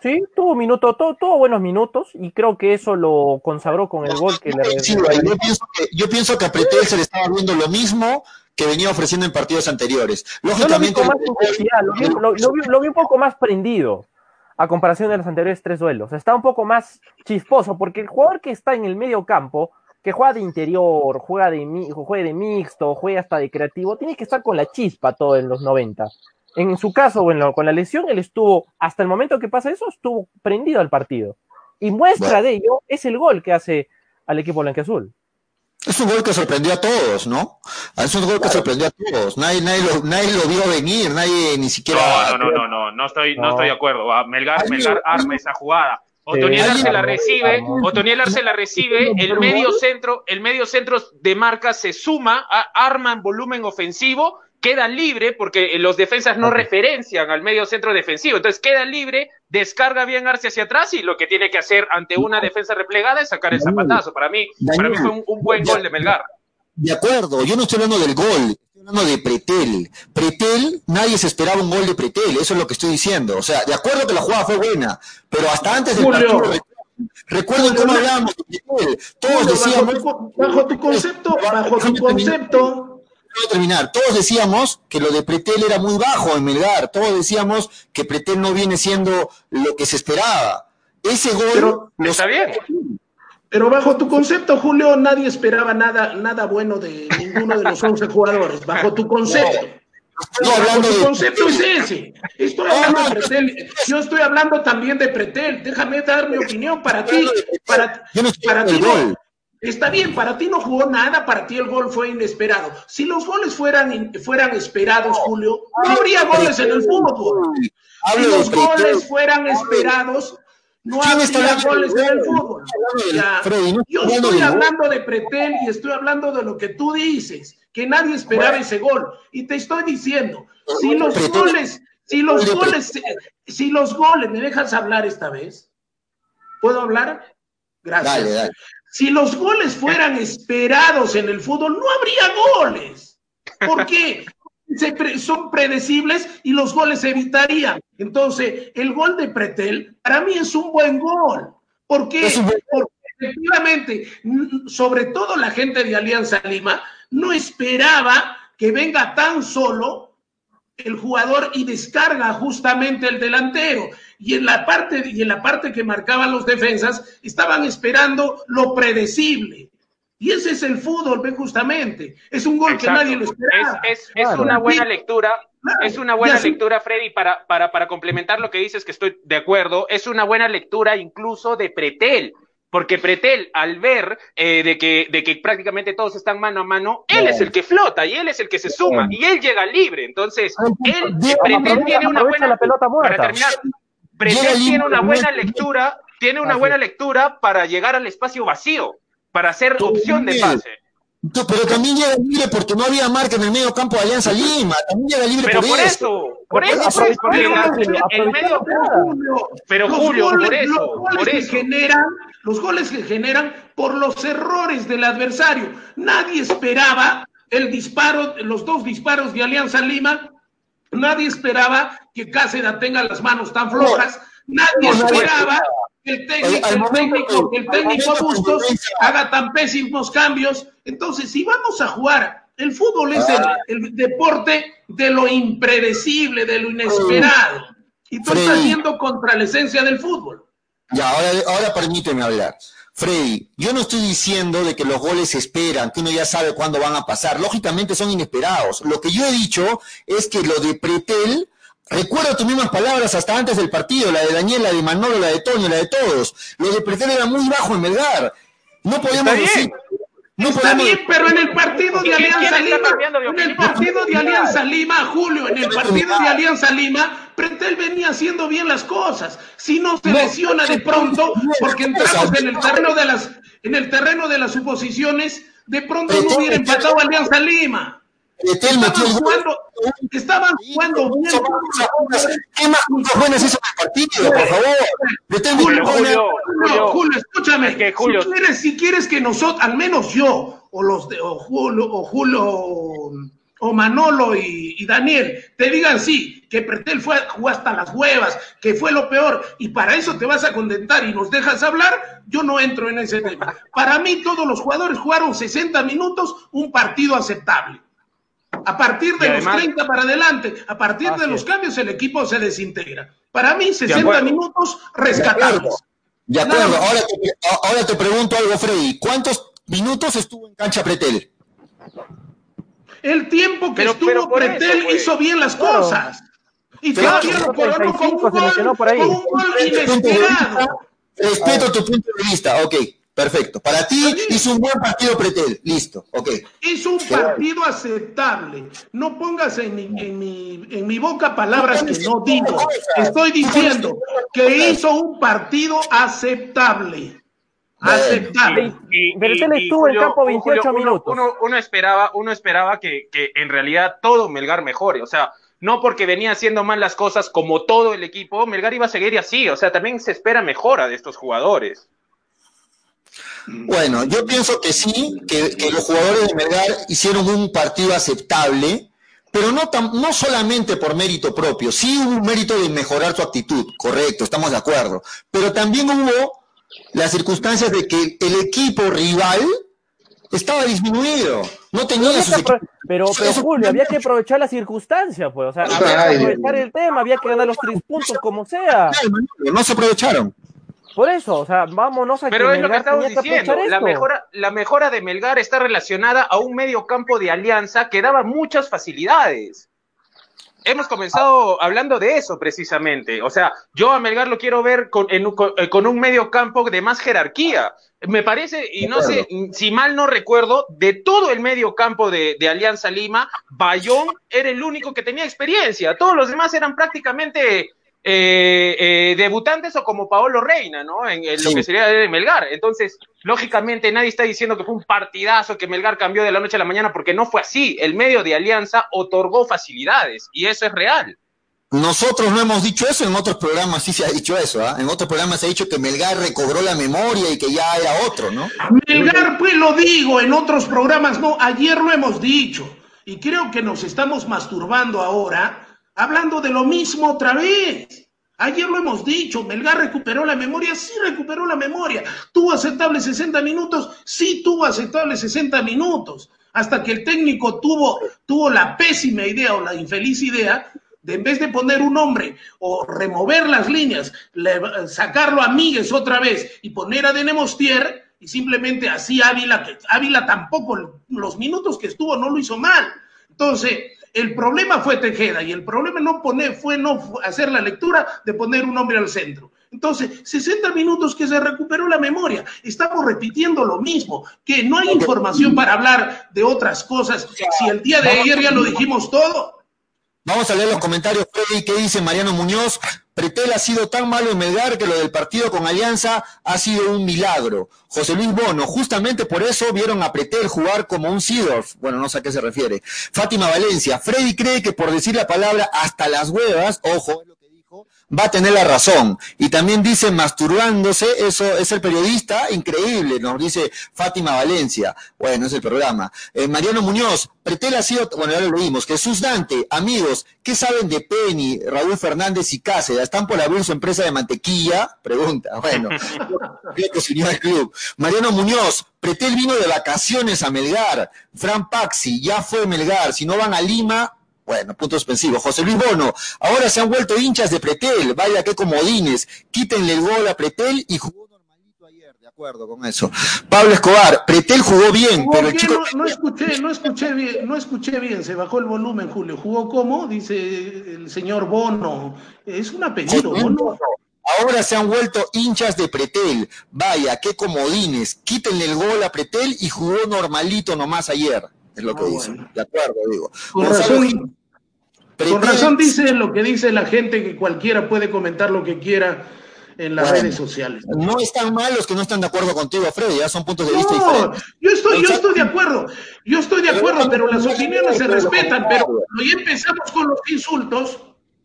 Sí, tuvo minutos, tuvo, buenos minutos y creo que eso lo consagró con el gol que le yo, pienso que, yo pienso que a Pretel se le estaba viendo lo mismo que venía ofreciendo en partidos anteriores. Lógicamente. Lo vi, un poco más prendido a comparación de los anteriores tres duelos. Está un poco más chisposo, porque el jugador que está en el medio campo, que juega de interior, juega de, juega de mixto, juega hasta de creativo, tiene que estar con la chispa todo en los 90. En su caso, bueno, con la lesión, él estuvo, hasta el momento que pasa eso, estuvo prendido al partido. Y muestra de ello es el gol que hace al equipo blanqueazul. Es un gol que sorprendió a todos, ¿no? Es un gol que sorprendió a todos. Nadie, nadie, lo, nadie lo vio venir, nadie ni siquiera. No, no, no, no, no, estoy, no. estoy de acuerdo. Melgar, Melgar arma esa jugada. Otoniel Arce la recibe, Otoniel Arce la recibe, el medio centro, el medio centro de marca se suma, arma en volumen ofensivo quedan libre porque los defensas no referencian al medio centro defensivo. Entonces queda libre, descarga bien Arce hacia atrás y lo que tiene que hacer ante una defensa replegada es sacar el zapatazo. Para mí, para mí fue un, buen gol de Melgar. De acuerdo, yo no estoy hablando del gol, estoy hablando de Pretel. Pretel, nadie se esperaba un gol de Pretel, eso es lo que estoy diciendo. O sea, de acuerdo que la jugada fue buena, pero hasta antes del partido Recuerdo cómo hablábamos de Pretel. Todos decíamos. Bajo, tu concepto, bajo tu concepto, terminar. Todos decíamos que lo de Pretel era muy bajo en Melgar. Todos decíamos que Pretel no viene siendo lo que se esperaba. Ese gol. Pero, está bien. Pero bajo tu concepto, Julio, nadie esperaba nada, nada bueno de ninguno de los 11 jugadores. Bajo tu concepto. No, hablando tu concepto es ese. Estoy hablando de Pretel. Yo estoy hablando también de Pretel. Déjame dar mi opinión para ti. Para, para ti, Está bien, para ti no jugó nada, para ti el gol fue inesperado. Si los goles fueran, fueran esperados, Julio, no habría goles en el fútbol. Si los goles fueran esperados, no había goles en el fútbol. yo estoy hablando de Pretel y estoy hablando de lo que tú dices, que nadie esperaba ese gol. Y te estoy diciendo, si los goles, si los goles, si los goles, ¿me dejas hablar esta vez? ¿Puedo hablar? Gracias. Si los goles fueran esperados en el fútbol, no habría goles. ¿Por qué? son predecibles y los goles se evitarían. Entonces, el gol de Pretel para mí es un buen gol. ¿Por qué? Porque efectivamente, sobre todo la gente de Alianza Lima, no esperaba que venga tan solo el jugador y descarga justamente el delantero. Y en la parte, y en la parte que marcaban los defensas, estaban esperando lo predecible. Y ese es el fútbol, ven justamente. Es un gol que nadie lo esperaba. Es, una buena lectura. Es una buena lectura, Freddy, para, para, para complementar lo que dices, que estoy de acuerdo. Es una buena lectura incluso de Pretel. Porque Pretel, al ver eh, de, que, de que prácticamente todos están mano a mano, él es el que flota y él es el que se suma y él llega libre. Entonces, él, Pretel tiene una buena. Para terminar, Pretel tiene una buena lectura, tiene una buena lectura para llegar al espacio vacío para hacer opción de pase. Pero también llega libre porque no había marca en el medio campo de Alianza Lima. También llega libre pero por, eso. Por eso, por eso, el medio Pero Julio, por eso. Los goles, que generan, los goles que generan por los errores del adversario. Nadie esperaba el disparo, los dos disparos de Alianza Lima. Nadie esperaba que Cáceres tenga las manos tan flojas. Nadie esperaba el técnico, el técnico, el técnico Bustos haga tan pésimos cambios. Entonces, si vamos a jugar, el fútbol es el, deporte de lo impredecible, de lo inesperado. Y tú estás yendo contra la esencia del fútbol. Ya, ahora, ahora permíteme hablar. Freddy, yo no estoy diciendo de que los goles se esperan, que uno ya sabe cuándo van a pasar. Lógicamente son inesperados. Lo que yo he dicho es que lo de Pretel Recuerdo tus mismas palabras hasta antes del partido, la de Daniel, la de Manolo, la de Toño, la de todos. Lo de Pretel era muy bajo en Melgar. No podíamos decir. No Está bien, pero en el partido de Alianza Lima, en el partido de Alianza Lima, Julio, en el partido de Alianza Lima, Pretel venía haciendo bien las cosas. Si no se lesiona de pronto, porque entramos en el terreno de las, en el terreno de las suposiciones, de pronto no hubiera empatado Alianza Lima. Estaban jugando, estaban jugando bien. ¿Qué más buenas hizo el partido, por favor? Julio, Julio, Julio, escúchame. Si, quieres, si quieres que nosotros, al menos yo, o los de, o Julio, o Julio, o Manolo y, Daniel, te digan sí, que Pretel fue, jugó hasta las huevas, que fue lo peor, y para eso te vas a contentar y nos dejas hablar, yo no entro en ese tema. Para mí todos los jugadores jugaron 60 minutos, un partido aceptable. A partir de los 30 para adelante, a partir de los cambios, el equipo se desintegra. Para mí, 60 minutos rescatables. De acuerdo. Ahora te, ahora te pregunto algo, Freddy. ¿Cuántos minutos estuvo en cancha Pretel? El tiempo que estuvo Pretel pues. hizo bien las cosas. Y todavía lo coronó con un gol, con un gol inesperado. Respeto tu punto de vista, ok. Perfecto. Para ti hizo un buen partido Pretel. Listo. Ok. Hizo un partido aceptable. No pongas en mi, en mi, en mi boca palabras que no digo. Estoy diciendo que hizo un partido aceptable. Aceptable. Pretel estuvo en campo 28 minutos. Uno, esperaba, uno esperaba que, que en realidad todo Melgar mejore. O sea, no porque venía haciendo mal las cosas como todo el equipo, Melgar iba a seguir así. O sea, también se espera mejora de estos jugadores. Bueno, yo pienso que sí, que, los jugadores de Melgar hicieron un partido aceptable, pero no, no solamente por mérito propio, sí hubo un mérito de mejorar su actitud, correcto, estamos de acuerdo, pero también hubo las circunstancias de que el equipo rival estaba disminuido, no tenía pero, pero, Julio, había que aprovechar las circunstancias, pues, o sea, había que aprovechar el tema, había que ganar los tres puntos como sea. No se aprovecharon. Por eso, o sea, vámonos a Pero es lo que estamos diciendo. La mejora, la mejora de Melgar está relacionada a un medio campo de alianza que daba muchas facilidades. Hemos comenzado hablando de eso precisamente. O sea, yo a Melgar lo quiero ver con, eh, con, un medio campo de más jerarquía. Me parece, y no sé, si mal no recuerdo, de todo el medio campo de, de Alianza Lima, Bayón era el único que tenía experiencia. Todos los demás eran prácticamente eh, eh, debutantes o como Paolo Reina, ¿no? En, lo que sería de Melgar. Entonces, lógicamente nadie está diciendo que fue un partidazo, que Melgar cambió de la noche a la mañana, porque no fue así. El medio de Alianza otorgó facilidades y eso es real. Nosotros no hemos dicho eso, en otros programas sí se ha dicho eso, ¿ah? En otros programas se ha dicho que Melgar recobró la memoria y que ya era otro, ¿no? Melgar, pues lo digo, en otros programas no, ayer lo hemos dicho. Y creo que nos estamos masturbando ahora, hablando de lo mismo otra vez. Ayer lo hemos dicho, Melgar recuperó la memoria, sí recuperó la memoria. ¿Tuvo aceptables 60 minutos? Sí tuvo aceptables 60 minutos. Hasta que el técnico tuvo, tuvo la pésima idea o la infeliz idea de en vez de poner un nombre o remover las líneas, sacarlo a Míguez otra vez y poner a Denemostier, y simplemente así Ávila, que Ávila tampoco los minutos que estuvo no lo hizo mal. Entonces, el problema fue Tejeda y el problema no poner, fue no hacer la lectura de poner un hombre al centro. Entonces, 60 minutos que se recuperó la memoria. Estamos repitiendo lo mismo, que no hay información para hablar de otras cosas. Si el día de ayer ya lo dijimos todo, Vamos a leer los comentarios, Freddy, ¿qué dice Mariano Muñoz? Pretel ha sido tan malo en Melgar que lo del partido con Alianza ha sido un milagro. José Luis Bono, justamente por eso vieron a Pretel jugar como un Sidorf. Bueno, no sé a qué se refiere. Fátima Valencia, Freddy cree que por decir la palabra hasta las huevas, ojo, va a tener la razón. Y también dice masturbándose, eso es el periodista, increíble, nos dice Fátima Valencia. Bueno, es el programa. Eh, Mariano Muñoz, Pretel ha sido, bueno, ya lo leímos. Jesús Dante, amigos, ¿qué saben de Penny, Raúl Fernández y Cáceres? ¿Están por abrir su empresa de mantequilla? Pregunta. Bueno, creo club. Mariano Muñoz, Pretel vino de vacaciones a Melgar. Fran Paxi, ya fue Melgar. Si no van a Lima, bueno, punto suspensivo. José Luis Bono, ahora se han vuelto hinchas de Pretel, vaya que comodines, quítenle el gol a Pretel y jugó normalito ayer, de acuerdo con eso. Pablo Escobar, Pretel jugó bien, pero el chico... No, escuché, no escuché bien, no escuché bien, se bajó el volumen, Julio. ¿Jugó cómo? Dice el señor Bono. Es un apellido, Bono. Ahora se han vuelto hinchas de Pretel. Vaya, qué comodines. Quítenle el gol a Pretel y jugó normalito nomás ayer es lo que ah, dice. De acuerdo, digo. Con razón, con razón dice lo que dice la gente que cualquiera puede comentar lo que quiera en las redes sociales. No están mal los que no están de acuerdo contigo, Freddy, ya son puntos de vista diferentes. Yo estoy, yo estoy de acuerdo, yo estoy de acuerdo, pero las opiniones se respetan, pero cuando ya empezamos con los insultos,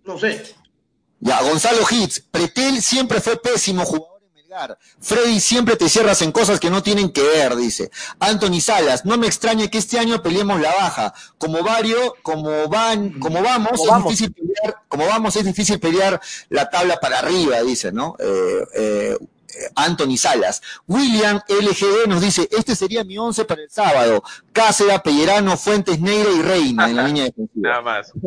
no sé. Ya, Gonzalo Hitz, Pretel siempre fue pésimo jugador Freddy, siempre te cierras en cosas que no tienen que ver, dice. Anthony Salas, no me extraña que este año peleemos la baja. Como varios, como van, como vamos, es difícil pelear, como vamos, es difícil pelear la tabla para arriba, dice, ¿no? Eh, eh, Anthony Salas. William LGD nos dice, este sería mi once para el sábado. Cáceres, Pellerano, Fuentes, Neira y Reina en la línea defensiva. Nada más.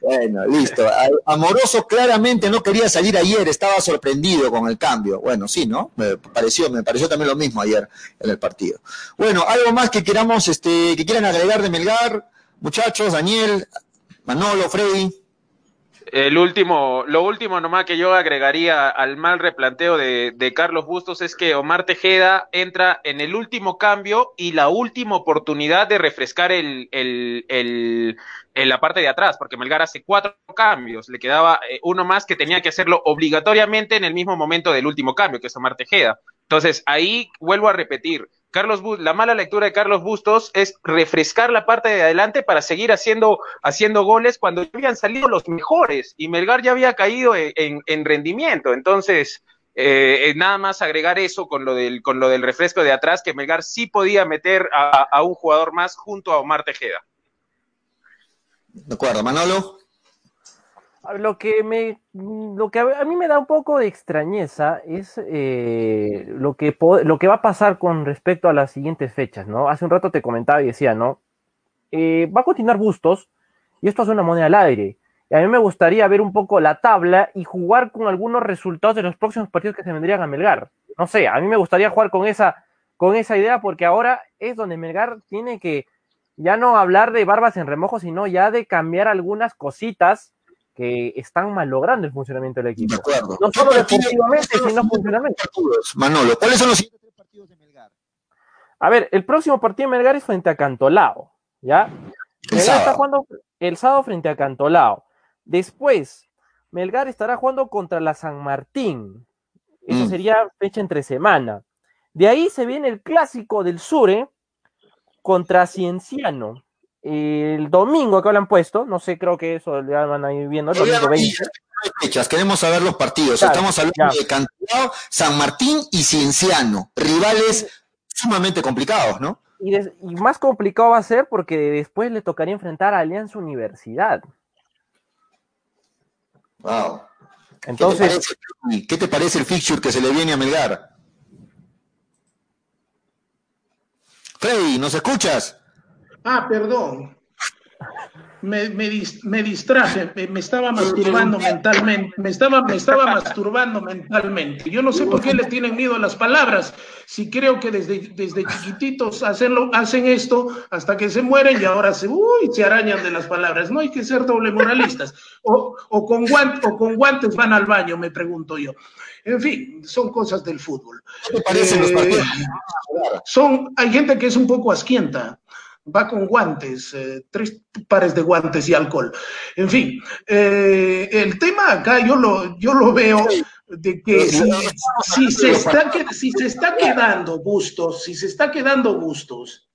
Bueno, listo. Amoroso claramente no quería salir ayer, estaba sorprendido con el cambio. Bueno, sí, ¿no? Me pareció, me pareció también lo mismo ayer en el partido. Bueno, algo más que queramos, este, que quieran agregar de Melgar, muchachos, Daniel, Manolo, Freddy. El último, lo último nomás que yo agregaría al mal replanteo de, de, Carlos Bustos es que Omar Tejeda entra en el último cambio y la última oportunidad de refrescar el, el, el, en la parte de atrás, porque Melgar hace cuatro cambios, le quedaba eh, uno más que tenía que hacerlo obligatoriamente en el mismo momento del último cambio, que es Omar Tejeda. Entonces, ahí vuelvo a repetir, Carlos la mala lectura de Carlos Bustos es refrescar la parte de adelante para seguir haciendo, haciendo goles cuando ya habían salido los mejores y Melgar ya había caído en, rendimiento. Entonces, eh, nada más agregar eso con lo, del, con lo del refresco de atrás, que Melgar sí podía meter a un jugador más junto a Omar Tejeda. De acuerdo, Manolo. Lo que me, lo que a mí me da un poco de extrañeza es eh, lo que lo que va a pasar con respecto a las siguientes fechas, ¿no? Hace un rato te comentaba y decía, ¿no? Eh, va a continuar Bustos y esto es una moneda al aire. Y a mí me gustaría ver un poco la tabla y jugar con algunos resultados de los próximos partidos que se vendrían a Melgar. No sé, a mí me gustaría jugar con esa, con esa idea porque ahora es donde Melgar tiene que ya no hablar de barbas en remojo, sino ya de cambiar algunas cositas que están malogrando el funcionamiento del equipo. De acuerdo. No solo defensivamente, sino funcionalmente. Manolo, ¿cuáles son los siguientes tres partidos de Melgar? A ver, el próximo partido de Melgar es frente a Cantolao, ¿ya? El sábado. está jugando el sábado frente a Cantolao. Después Melgar estará jugando contra la San Martín. Eso Mm. sería fecha entre semana. De ahí se viene el clásico del Sure contra Cienciano. El domingo que lo han puesto, no sé, creo que eso ya van a ir viendo. El domingo no hay 20. fechas, queremos saber los partidos. Claro, Estamos hablando ya. de Cantolao, San Martín y Cienciano, rivales sumamente complicados, ¿no? Y, des- y más complicado va a ser porque después le tocaría enfrentar a Alianza Universidad. Wow. Entonces, ¿Qué te, parece, qué te parece el fixture que se le viene a Melgar? Freddy, ¿nos escuchas? Ah, perdón. Me, me, dis- me distraje, me, me estaba masturbando mentalmente, me estaba, me estaba masturbando mentalmente. Yo no sé por qué le tienen miedo a las palabras, si creo que desde, desde chiquititos hacenlo, hacen esto hasta que se mueren y ahora se, uy, se arañan de las palabras. No hay que ser doble moralistas. O, o, con guant- o con guantes van al baño, me pregunto yo. En fin, son cosas del fútbol. ¿Qué te parecen los Eh, partidos? son, hay gente que es un poco asquienta, va con guantes, eh, tres pares de guantes y alcohol. En fin, eh, el tema acá yo lo, yo lo veo de que si, si se está, si se está quedando Bustos, si se está quedando Bustos,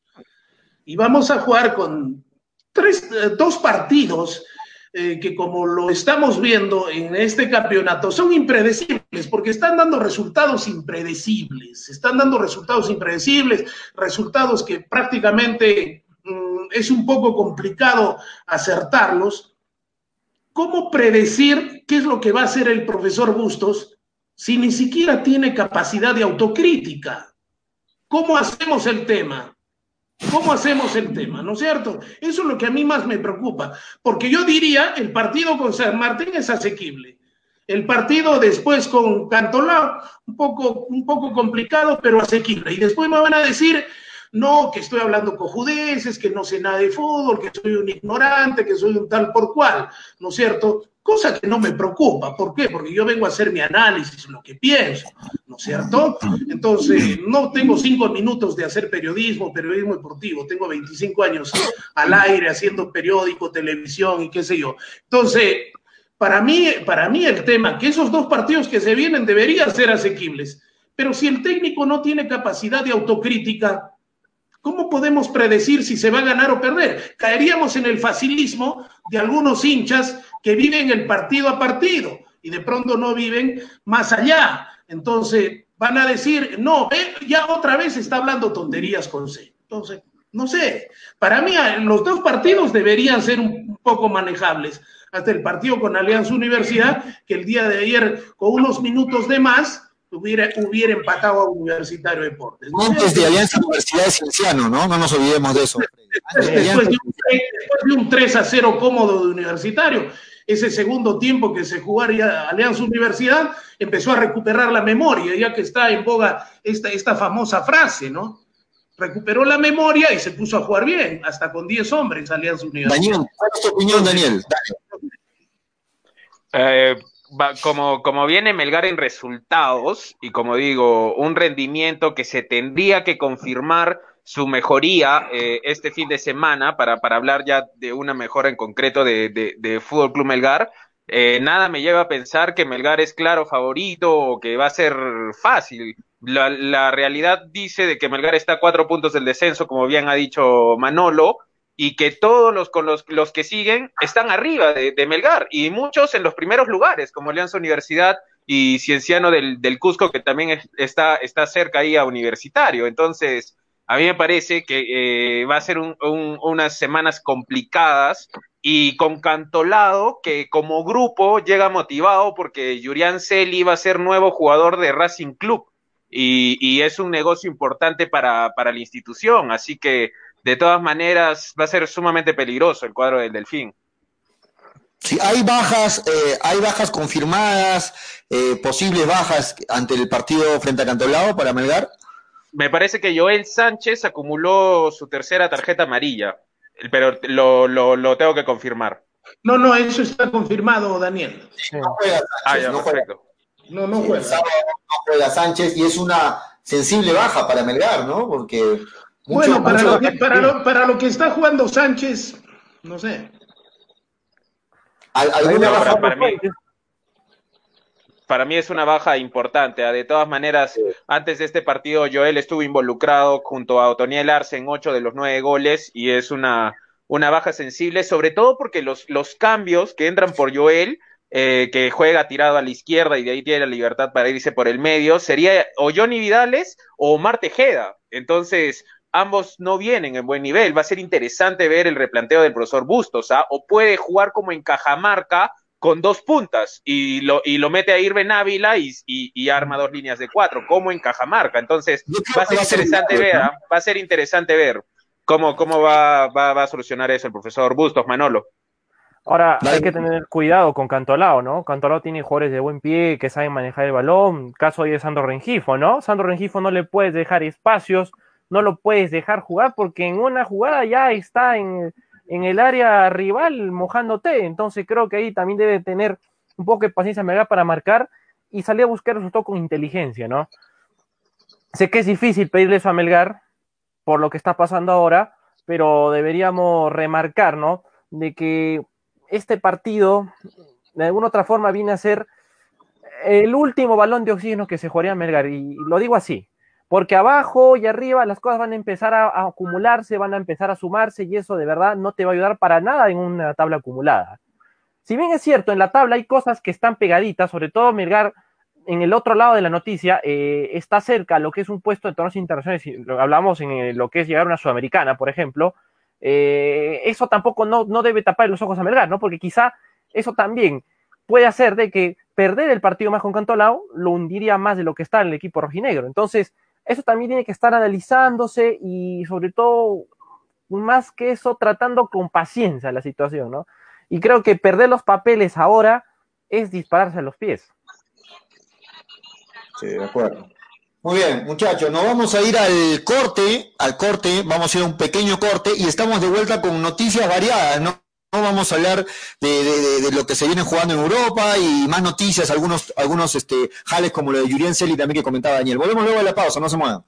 y vamos a jugar con tres, eh, dos partidos eh, que como lo estamos viendo en este campeonato son impredecibles porque están dando resultados impredecibles, están dando resultados impredecibles, resultados que prácticamente es un poco complicado acertarlos. ¿Cómo predecir qué es lo que va a hacer el profesor Bustos si ni siquiera tiene capacidad de autocrítica? ¿Cómo hacemos el tema? ¿Cómo hacemos el tema? ¿No es cierto? Eso es lo que a mí más me preocupa, porque yo diría, el partido con San Martín es asequible. El partido después con Cantolao, un poco, un poco complicado, pero asequible. Y después me van a decir, no, que estoy hablando cojudeces, que no sé nada de fútbol, que soy un ignorante, que soy un tal por cual, ¿no es cierto? Cosa que no me preocupa. ¿Por qué? Porque yo vengo a hacer mi análisis, lo que pienso, ¿no es cierto? Entonces, no tengo cinco minutos de hacer periodismo, periodismo deportivo, tengo 25 años al aire haciendo periódico, televisión y qué sé yo. Entonces, para mí, para mí el tema, que esos dos partidos que se vienen deberían ser asequibles, pero si el técnico no tiene capacidad de autocrítica, ¿cómo podemos predecir si se va a ganar o perder? Caeríamos en el facilismo de algunos hinchas que viven el partido a partido y de pronto no viven más allá. Entonces van a decir, no, eh, ya otra vez está hablando tonterías con C. Entonces, no sé, para mí los dos partidos deberían ser un poco manejables. Hasta el partido con Alianza Universidad, que el día de ayer, con unos minutos de más, hubiera, hubiera empatado a Universitario Deportes. ¿no? Antes de Alianza Universidad de Cienciano, ¿no? No nos olvidemos de eso. Después de, un, después de un 3 a 0 cómodo de Universitario, ese segundo tiempo que se jugaría Alianza Universidad empezó a recuperar la memoria, ya que está en boga esta, esta famosa frase, ¿no? Recuperó la memoria y se puso a jugar bien, hasta con 10 hombres Alianza Universidad. Daniel, ¿cuál es tu opinión, Daniel? Dale. Eh, como, como viene Melgar en resultados y como digo, un rendimiento que se tendría que confirmar su mejoría eh, este fin de semana para, para hablar ya de una mejora en concreto de, de, de Fútbol Club Melgar. eh, nada me lleva a pensar que Melgar es claro favorito o que va a ser fácil. La, la realidad dice de que Melgar está a cuatro puntos del descenso, como bien ha dicho Manolo, y que todos los con los, los que siguen están arriba de, de Melgar y muchos en los primeros lugares, como Alianza Universidad y Cienciano del, del Cusco, que también es- está, está cerca ahí a Universitario. Entonces, a mí me parece que eh, va a ser un- unas semanas complicadas y con Cantolado, que como grupo llega motivado porque Yurian Celi va a ser nuevo jugador de Racing Club y, y es un negocio importante para, para la institución. Así que, de todas maneras, va a ser sumamente peligroso el cuadro del Delfín. Sí, hay bajas, eh, hay bajas confirmadas, eh, posibles bajas ante el partido frente a Cantolao para Melgar. Me parece que Joel Sánchez acumuló su tercera tarjeta amarilla, pero lo, lo, lo tengo que confirmar. No, no, eso está confirmado, Daniel. No juega Ah, Sánchez, ya, no juega, perfecto. No, no el juega. sábado no juega Sánchez y es una sensible baja para Melgar, ¿no? Porque mucho- Bueno, para mucho- lo, que, para, lo, para lo que está jugando Sánchez, no sé. al- alguna me baja para- para mí. Para mí es una baja importante. ¿ah? De todas maneras, antes de este partido, Joel estuvo involucrado junto a Otoniel Arce en ocho de los nueve goles y es una, una baja sensible, sobre todo porque los, los cambios que entran por Joel, eh, que juega tirado a la izquierda y de ahí tiene la libertad para irse por el medio, sería o Johnny Vidales o Omar Tejeda. Entonces, ambos no vienen en buen nivel. Va a ser interesante ver el replanteo del profesor Bustos, ¿ah? o puede jugar como en Cajamarca con dos puntas y lo, y lo mete a Irben Ávila y, y, arma dos líneas de cuatro, como en Cajamarca. Entonces, va a ser interesante ver, ¿ah? va a ser interesante ver cómo, cómo va, va, va, a solucionar eso el profesor Bustos, Manolo. Ahora, hay que tener cuidado con Cantolao, ¿no? Cantolao tiene jugadores de buen pie que saben manejar el balón. Caso hoy de Sandro Rengifo, ¿no? Sandro Rengifo no le puedes dejar espacios, no lo puedes dejar jugar porque en una jugada ya está en, en el área rival mojándote. Entonces creo que ahí también debe tener un poco de paciencia Melgar para marcar y salir a buscar con inteligencia, ¿no? Sé que es difícil pedirle eso a Melgar por lo que está pasando ahora, pero deberíamos remarcar, ¿no? De que este partido, de alguna otra forma, viene a ser el último balón de oxígeno que se jugaría a Melgar, y lo digo así, porque abajo y arriba las cosas van a empezar a, acumularse, van a empezar a sumarse, y eso de verdad no te va a ayudar para nada en una tabla acumulada. Si bien es cierto, en la tabla hay cosas que están pegaditas, sobre todo Melgar en el otro lado de la noticia eh, está cerca lo que es un puesto de torneos internacionales, si hablamos en lo que es llegar a una sudamericana, por ejemplo, eh, eso tampoco no, no, debe tapar los ojos a Melgar, ¿no? Porque quizá eso también puede hacer de que perder el partido más con Cantolao lo hundiría más de lo que está en el equipo rojinegro. Entonces, eso también tiene que estar analizándose y sobre todo, más que eso, tratando con paciencia la situación, ¿no? Y creo que perder los papeles ahora es dispararse a los pies. Sí, de acuerdo. Muy bien, muchachos, nos vamos a ir al corte, al corte, vamos a ir a un pequeño corte y estamos de vuelta con noticias variadas, ¿no? Vamos a hablar de, lo que se viene jugando en Europa y más noticias, algunos, algunos este, jales como lo de Jurien Celi también que comentaba Daniel. Volvemos luego a la pausa, no se muevan.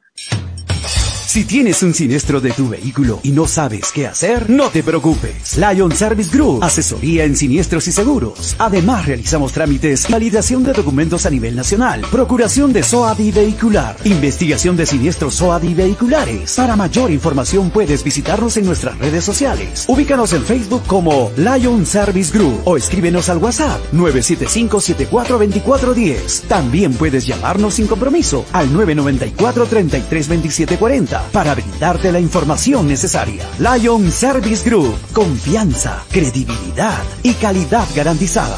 Si tienes un siniestro de tu vehículo y no sabes qué hacer, no te preocupes. Lion Service Group, asesoría en siniestros y seguros. Además, realizamos trámites, validación de documentos a nivel nacional, procuración de SOADI vehicular, investigación de siniestros SOADI vehiculares. Para mayor información puedes visitarnos en nuestras redes sociales. Ubícanos en Facebook como Lion Service Group o escríbenos al WhatsApp 975-742410. También puedes llamarnos sin compromiso al 994 332740 para brindarte la información necesaria. Lion Service Group, confianza, credibilidad y calidad garantizada.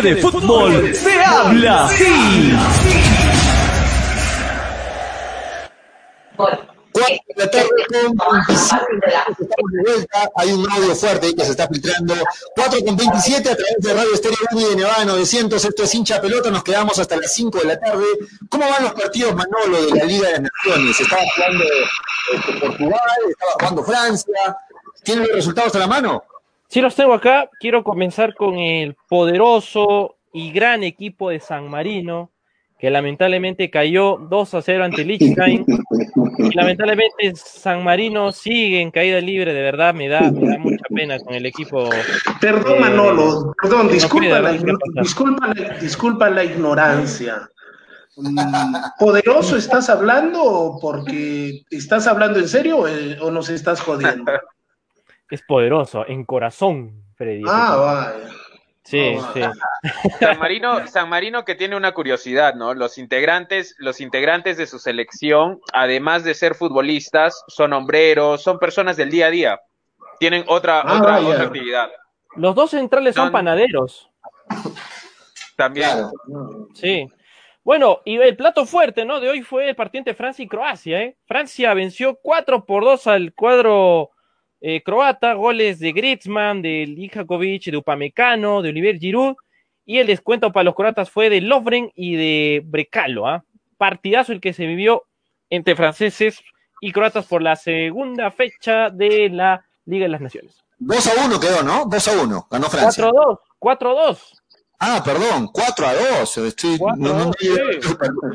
de fútbol se habla así. Hay un audio fuerte que se está filtrando. 4 con 27 a través de Radio Estéreo 1 de Nevada 900. Esto es hincha pelota. Nos quedamos hasta las 5 de la tarde. ¿Cómo van los partidos, Manolo, de la Liga de Naciones? Estaba jugando este, Portugal, estaba jugando Francia. ¿Tienen los resultados a la mano? Sí, los tengo acá. Quiero comenzar con el poderoso y gran equipo de San Marino, que lamentablemente cayó 2 a 0 ante Liechtenstein. Y lamentablemente San Marino sigue en caída libre, de verdad me da, me da mucha pena con el equipo. Perdón, eh, Manolo, perdón, disculpa, la, disculpa, disculpa la ignorancia. Mm, ¿Poderoso estás hablando porque estás hablando en serio eh, o nos estás jodiendo? Es poderoso, en corazón, Freddy. Ah, vaya. Sí, sí. San Marino, San Marino que tiene una curiosidad, ¿no? Los integrantes, los integrantes de su selección, además de ser futbolistas, son hombreros, son personas del día a día. Tienen otra, ah, otra, actividad. Los dos centrales son, panaderos. También. Sí. Bueno, y el plato fuerte, ¿no? De hoy fue el partiente Francia y Croacia, ¿eh? Francia venció 4 por 2 al cuadro eh, croata, goles de Griezmann, de Lijakovic, de Upamecano, de Oliver Giroud, y el descuento para los croatas fue de Lovren y de Brecalo, ¿ah? Partidazo el que se vivió entre franceses y croatas por la segunda fecha de la Liga de las Naciones. 2 a 1 quedó, ¿no? 2 a 1, ganó Francia. 4 a 2, 4 a 2. Ah, perdón, 4 a 2. Estoy, 4, no, no,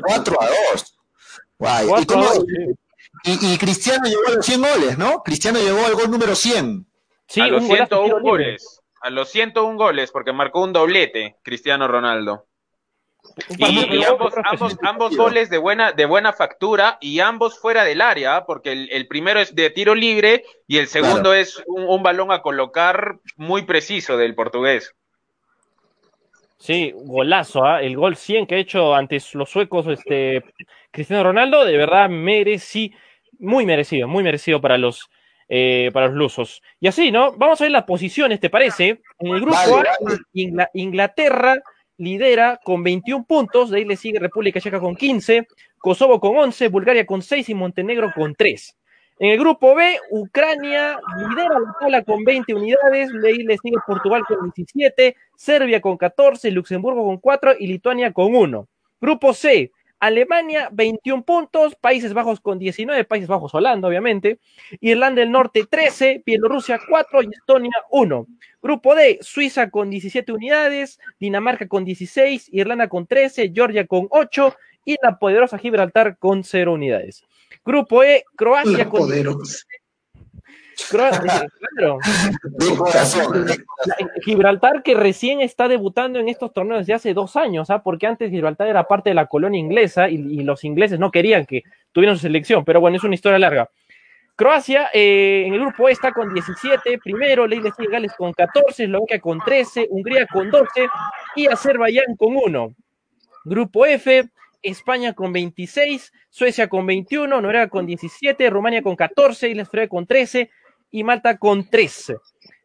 4 a 2. Guay. ¿Y cómo, y, Cristiano llegó a los 100 goles, ¿no? Cristiano llegó al gol número 100. Sí, a los 101 goles. A los 101 goles, porque marcó un doblete Cristiano Ronaldo. Y, ambos, ambos, ambos, goles de buena, de buena factura y ambos fuera del área, porque el, primero es de tiro libre y el segundo es un, balón a colocar muy preciso del portugués. Sí, golazo, ¿ah? el gol 100 que ha hecho ante los suecos este, Cristiano Ronaldo, de verdad merecí muy merecido, muy merecido para los, eh, para los lusos. Y así, ¿no? Vamos a ver las posiciones, ¿te parece? En el grupo A, Inglaterra lidera con 21 puntos, de ahí le sigue República Checa con 15, Kosovo con 11, Bulgaria con 6 y Montenegro con 3. En el grupo B, Ucrania lidera la tabla con 20 unidades, de ahí le sigue Portugal con 17, Serbia con 14, Luxemburgo con 4 y Lituania con 1. Grupo C, Alemania 21 puntos, Países Bajos con 19, Países Bajos Holanda obviamente, Irlanda del Norte 13, Bielorrusia 4 y Estonia 1. Grupo D, Suiza con 17 unidades, Dinamarca con 16, Irlanda con 13, Georgia con 8 y la poderosa Gibraltar con 0 unidades. Grupo E, Croacia con Claro. Gibraltar que recién está debutando en estos torneos de hace dos años, ¿ah? porque antes Gibraltar era parte de la colonia inglesa y, los ingleses no querían que tuvieran su selección, pero bueno, es una historia larga. Croacia eh, en el grupo E está con 17, primero, Ley de Gales con 14, Eslovaquia con 13, Hungría con 12 y Azerbaiyán con 1. Grupo F, España con 26, Suecia con 21, Noruega con 17, Rumania con 14, Islas Feroe con 13, y Malta con 13.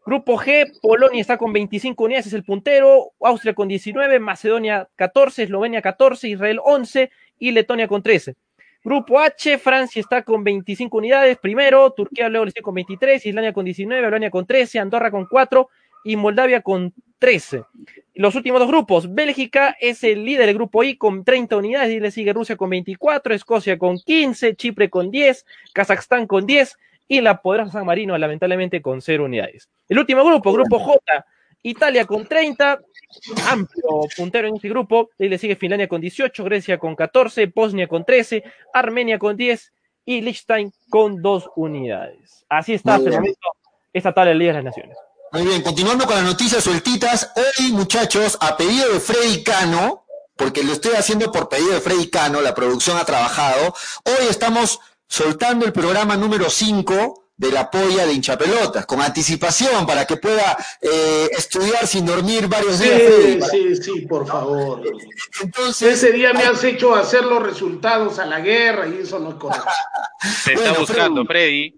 Grupo G, Polonia está con 25 unidades, es el puntero, Austria con 19, Macedonia 14, Eslovenia 14, Israel 11 y Letonia con 13. Grupo H, Francia está con 25 unidades, primero, Turquía luego le con 23, Islandia con 19, Albania con 13, Andorra con 4 y Moldavia con 13. Los últimos dos grupos, Bélgica es el líder del grupo I con 30 unidades y le sigue Rusia con 24, Escocia con 15, Chipre con 10, Kazajstán con 10 y la poderosa San Marino, lamentablemente, con cero unidades. El último grupo, grupo J, Italia con 30, amplio puntero en este grupo, ahí le sigue Finlandia con 18, Grecia con 14, Bosnia con 13, Armenia con 10 y Liechtenstein con 2 unidades. Así está hasta el momento esta tabla de Liga de las Naciones. Muy bien, continuando con las noticias sueltitas, hoy muchachos, a pedido de Freddy Cano, porque lo estoy haciendo por pedido de Freddy Cano, la producción ha trabajado, hoy estamos soltando el programa número 5 de la polla de hinchapelotas, con anticipación para que pueda eh, estudiar sin dormir varios días. Sí, sí, sí, por favor. Entonces, Ese día me has hecho hacer los resultados a la guerra y eso no es correcto. Se está buscando, Freddy.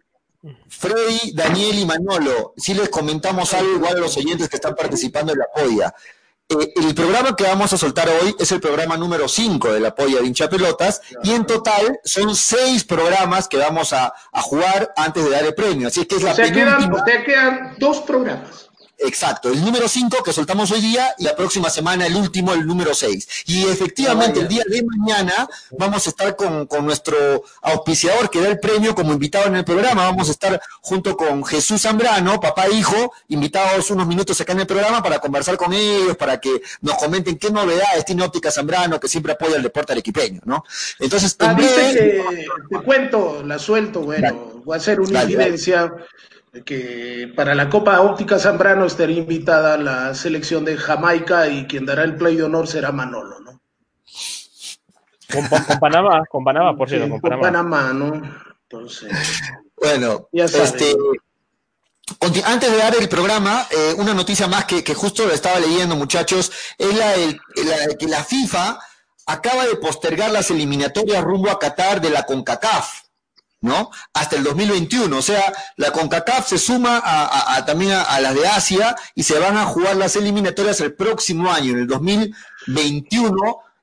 Freddy, Daniel y Manolo, si les comentamos algo igual a los oyentes que están participando en la polla. Eh, el programa que vamos a soltar hoy es el programa número 5 de la polla de hincha pelotas y en total son seis programas que vamos a, jugar antes de dar el premio. Así que es la o sea, quedan, quedan dos programas. Exacto, el número 5 que soltamos hoy día y la próxima semana el último, el número 6. Y efectivamente el día de mañana vamos a estar con, con, nuestro auspiciador que da el premio como invitado en el programa. Vamos a estar junto con Jesús Zambrano, papá e hijo, invitados unos minutos acá en el programa para conversar con ellos, para que nos comenten qué novedades tiene Óptica Zambrano, que siempre apoya el deporte arequipeño, ¿no? Entonces, ah, que, te cuento, la suelto, bueno, voy a hacer una evidencia que para la Copa Óptica Zambrano estaría invitada la selección de Jamaica y quien dará el play de honor será Manolo, ¿no? Con, Panamá, con Panamá, por cierto, con, Panamá. ¿no? Entonces. Bueno, este, antes de dar el programa, eh, una noticia más que, justo lo estaba leyendo, muchachos, es la, la que la FIFA acaba de postergar las eliminatorias rumbo a Qatar de la CONCACAF. ¿No? Hasta el 2021. O sea, la CONCACAF se suma a, también a, las de Asia y se van a jugar las eliminatorias el próximo año, en el 2021,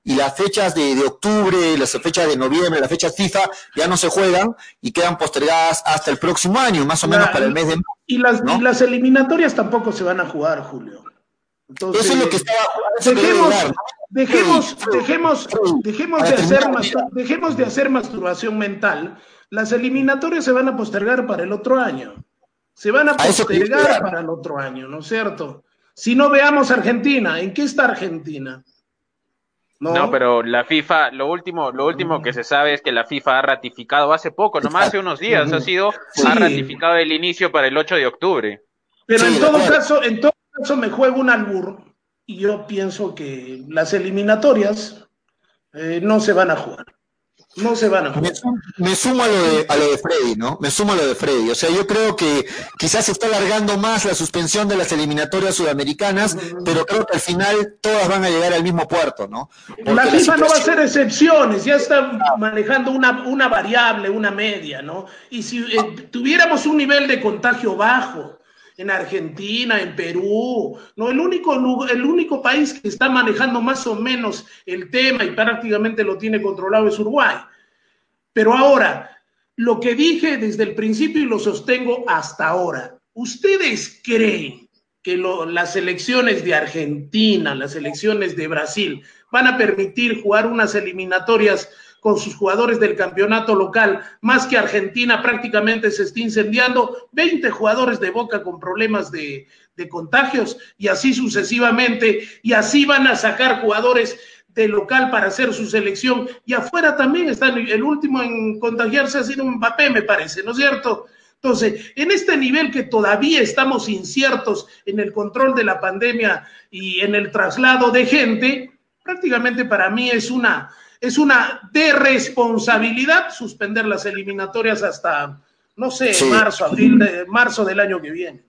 y las fechas de, octubre, las fechas de noviembre, las fechas FIFA ya no se juegan y quedan postergadas hasta el próximo año, más o menos para el mes de Y las, y las eliminatorias tampoco se van a jugar, Julio. Entonces, eso es lo que estaba. Dejemos, dejemos, dejemos, dejemos, de hacer, dejemos de hacer masturbación mental las eliminatorias se van a postergar para el otro año. Se van a postergar para el otro año, ¿no es cierto? Si no veamos Argentina, ¿en qué está Argentina? No, pero la FIFA, lo último, lo último que se sabe es que la FIFA ha ratificado hace poco, nomás hace unos días, ha sido, ha ratificado el inicio para el 8 de octubre. Pero en todo caso, en todo caso me juego un albur y yo pienso que las eliminatorias eh, no se van a jugar. No se van a Me, sumo a lo, de, a lo de Freddy, ¿no? Me sumo a lo de Freddy. O sea, yo creo que quizás se está alargando más la suspensión de las eliminatorias sudamericanas, pero creo que al final todas van a llegar al mismo puerto, ¿no? la FIFA no va a hacer excepciones, ya está manejando una, una variable, una media, ¿no? Y si eh, tuviéramos un nivel de contagio bajo, en Argentina, en Perú. No, el único, el único país que está manejando más o menos el tema y prácticamente lo tiene controlado es Uruguay. Pero ahora, lo que dije desde el principio y lo sostengo hasta ahora, ¿ustedes creen que las elecciones de Argentina, las elecciones de Brasil van a permitir jugar unas eliminatorias con sus jugadores del campeonato local, más que Argentina prácticamente se está incendiando, 20 jugadores de Boca con problemas de, contagios y así sucesivamente, y así van a sacar jugadores de local para hacer su selección, y afuera también están, el último en contagiarse ha sido un Mbappé, me parece, ¿no es cierto? Entonces, en este nivel que todavía estamos inciertos en el control de la pandemia y en el traslado de gente, prácticamente para mí es una, es una de responsabilidad suspender las eliminatorias hasta, no sé, marzo, abril, de, marzo del año que viene.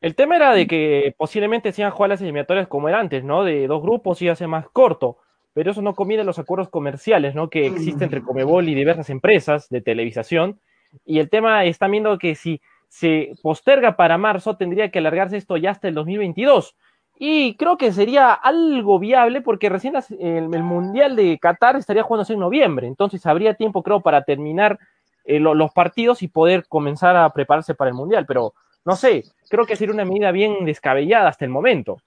El tema era de que posiblemente se iban a jugar las eliminatorias como era antes, ¿no? De dos grupos y hace más corto, pero eso no conviene los acuerdos comerciales, ¿no? Que existen entre Comebol y diversas empresas de televisación. Y el tema está viendo que si se posterga para marzo, tendría que alargarse esto ya hasta el 2022. Y creo que sería algo viable porque recién el, Mundial de Qatar estaría jugándose en noviembre, entonces habría tiempo, creo, para terminar eh, los partidos y poder comenzar a prepararse para el Mundial. Pero no sé, creo que sería una medida bien descabellada hasta el momento.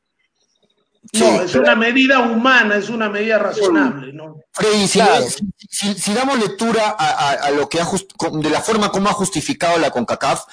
No, es una medida humana, es una medida razonable, ¿no? Freddy, si, damos lectura a, lo que ha de la forma como ha justificado la CONCACAF,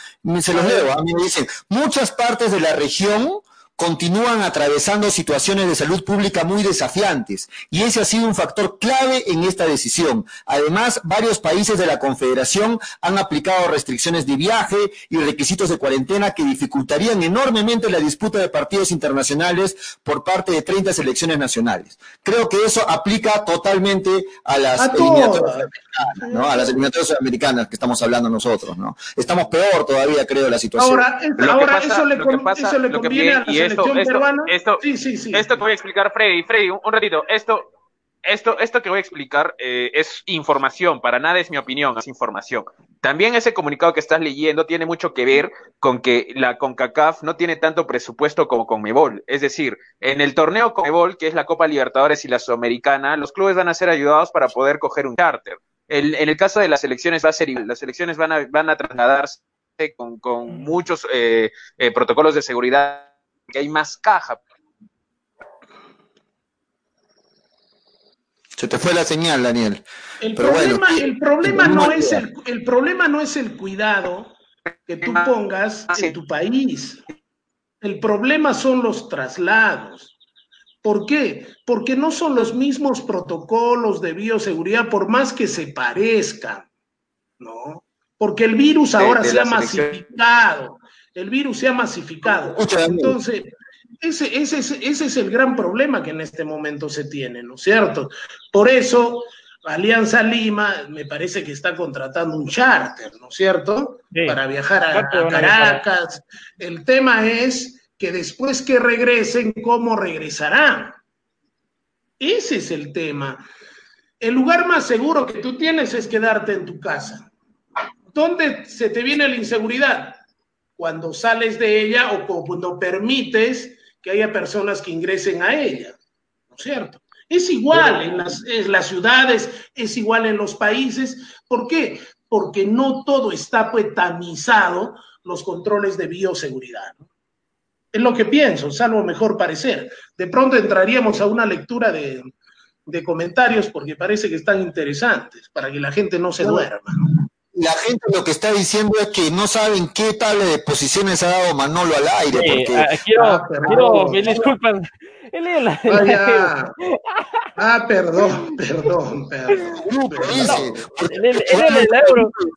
se los leo, a mí me dicen, muchas partes de la región continúan atravesando situaciones de salud pública muy desafiantes y ese ha sido un factor clave en esta decisión. Además, varios países de la Confederación han aplicado restricciones de viaje y requisitos de cuarentena que dificultarían enormemente la disputa de partidos internacionales por parte de 30 selecciones nacionales. Creo que eso aplica totalmente a las eliminatorias americanas, ¿no? A las eliminatorias americanas que estamos hablando nosotros, ¿no? Estamos peor todavía, creo, la situación. Ahora, ahora eso, le, eso le conviene a esto, esto, esto que voy a explicar, Freddy, Freddy, un, ratito, esto, esto, esto que voy a explicar eh, es información, para nada es mi opinión, es información. También ese comunicado que estás leyendo tiene mucho que ver con que la CONCACAF no tiene tanto presupuesto como Conmebol. Es decir, en el torneo Conmebol, que es la Copa Libertadores y la Sudamericana, los clubes van a ser ayudados para poder coger un charter. en el caso de las elecciones va a ser, las elecciones van a, van a trasladarse con, con muchos eh, eh, protocolos de seguridad porque hay más caja. Se te fue la señal, Daniel. El problema, el problema no es el, el problema no es el cuidado que tú pongas en tu país. El problema son los traslados. ¿Por qué? Porque no son los mismos protocolos de bioseguridad, por más que se parezcan, ¿no? Porque el virus ahora se ha masificado. El virus se ha masificado. Entonces, ese, ese, ese es el gran problema que en este momento se tiene, ¿no es cierto? Por eso, Alianza Lima me parece que está contratando un charter, ¿no es cierto? Para viajar a, Caracas. El tema es que después que regresen, ¿cómo regresarán? Ese es el tema. El lugar más seguro que tú tienes es quedarte en tu casa. ¿Dónde se te viene la inseguridad? Cuando sales de ella o cuando permites que haya personas que ingresen a ella, ¿no es cierto? Es igual en las, en las ciudades, es igual en los países. ¿Por qué? Porque no todo está pues tamizado los controles de bioseguridad. ¿no? Es lo que pienso, salvo mejor parecer. De pronto entraríamos a una lectura de, de comentarios porque parece que están interesantes, para que la gente no se duerma. ¿no? La gente lo que está diciendo es que no saben qué tal de posiciones ha dado Manolo al aire. Porque... Ah, quiero, ah, quiero me disculpan. La, ah, ah, perdón, perdón, perdón.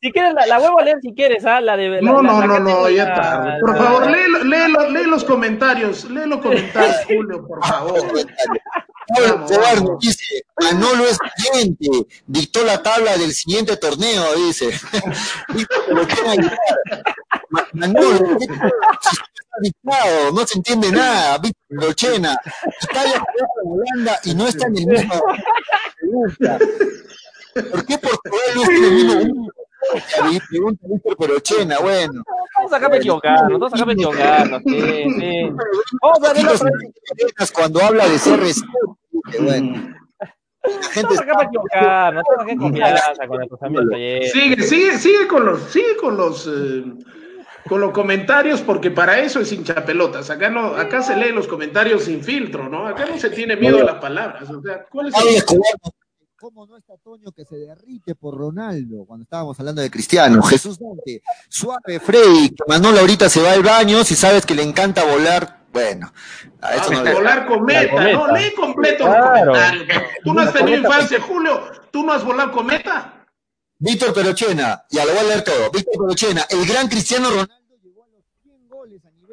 Si quieres, la, la vuelvo a leer si quieres, ¿ah? La de, no, no, no, no, ya está. Por favor, lee, lee, lee, los comentarios, lee los comentarios, Julio, por favor. Manolo es cliente, dictó la tabla del siguiente torneo, dice. Lo Manolo, dictado, no se entiende nada, Víctor Lochena, Italia con Holanda y no está en el mismo. ¿Por qué Portugal no está en el mismo? Pregunta Víctor Perochena, bueno. Vamos acá a equivocarnos, vamos acá a equivocarnos. Vamos a ver cuando habla de CR7, Mm. Sigue, sigue, sigue con los, sigue con los, eh, con los comentarios, porque para eso es hinchapelotas. Acá no, acá se lee los comentarios sin filtro, ¿no? Acá no se tiene miedo a las palabras. O sea, ¿cuál es el... ¿Cómo no está Toño que se derrite por Ronaldo cuando estábamos hablando de Cristiano? Jesús Dante, suave Freddy, que Manolo ahorita se va al baño, si sabes que le encanta volar bueno. A eso no volar cometa, cometa, no, lee completo claro. Tú no has tenido infancia, Julio, tú no has volado cometa. Víctor Perochena, ya lo voy a leer todo. Víctor Perochena, el gran Cristiano Ronaldo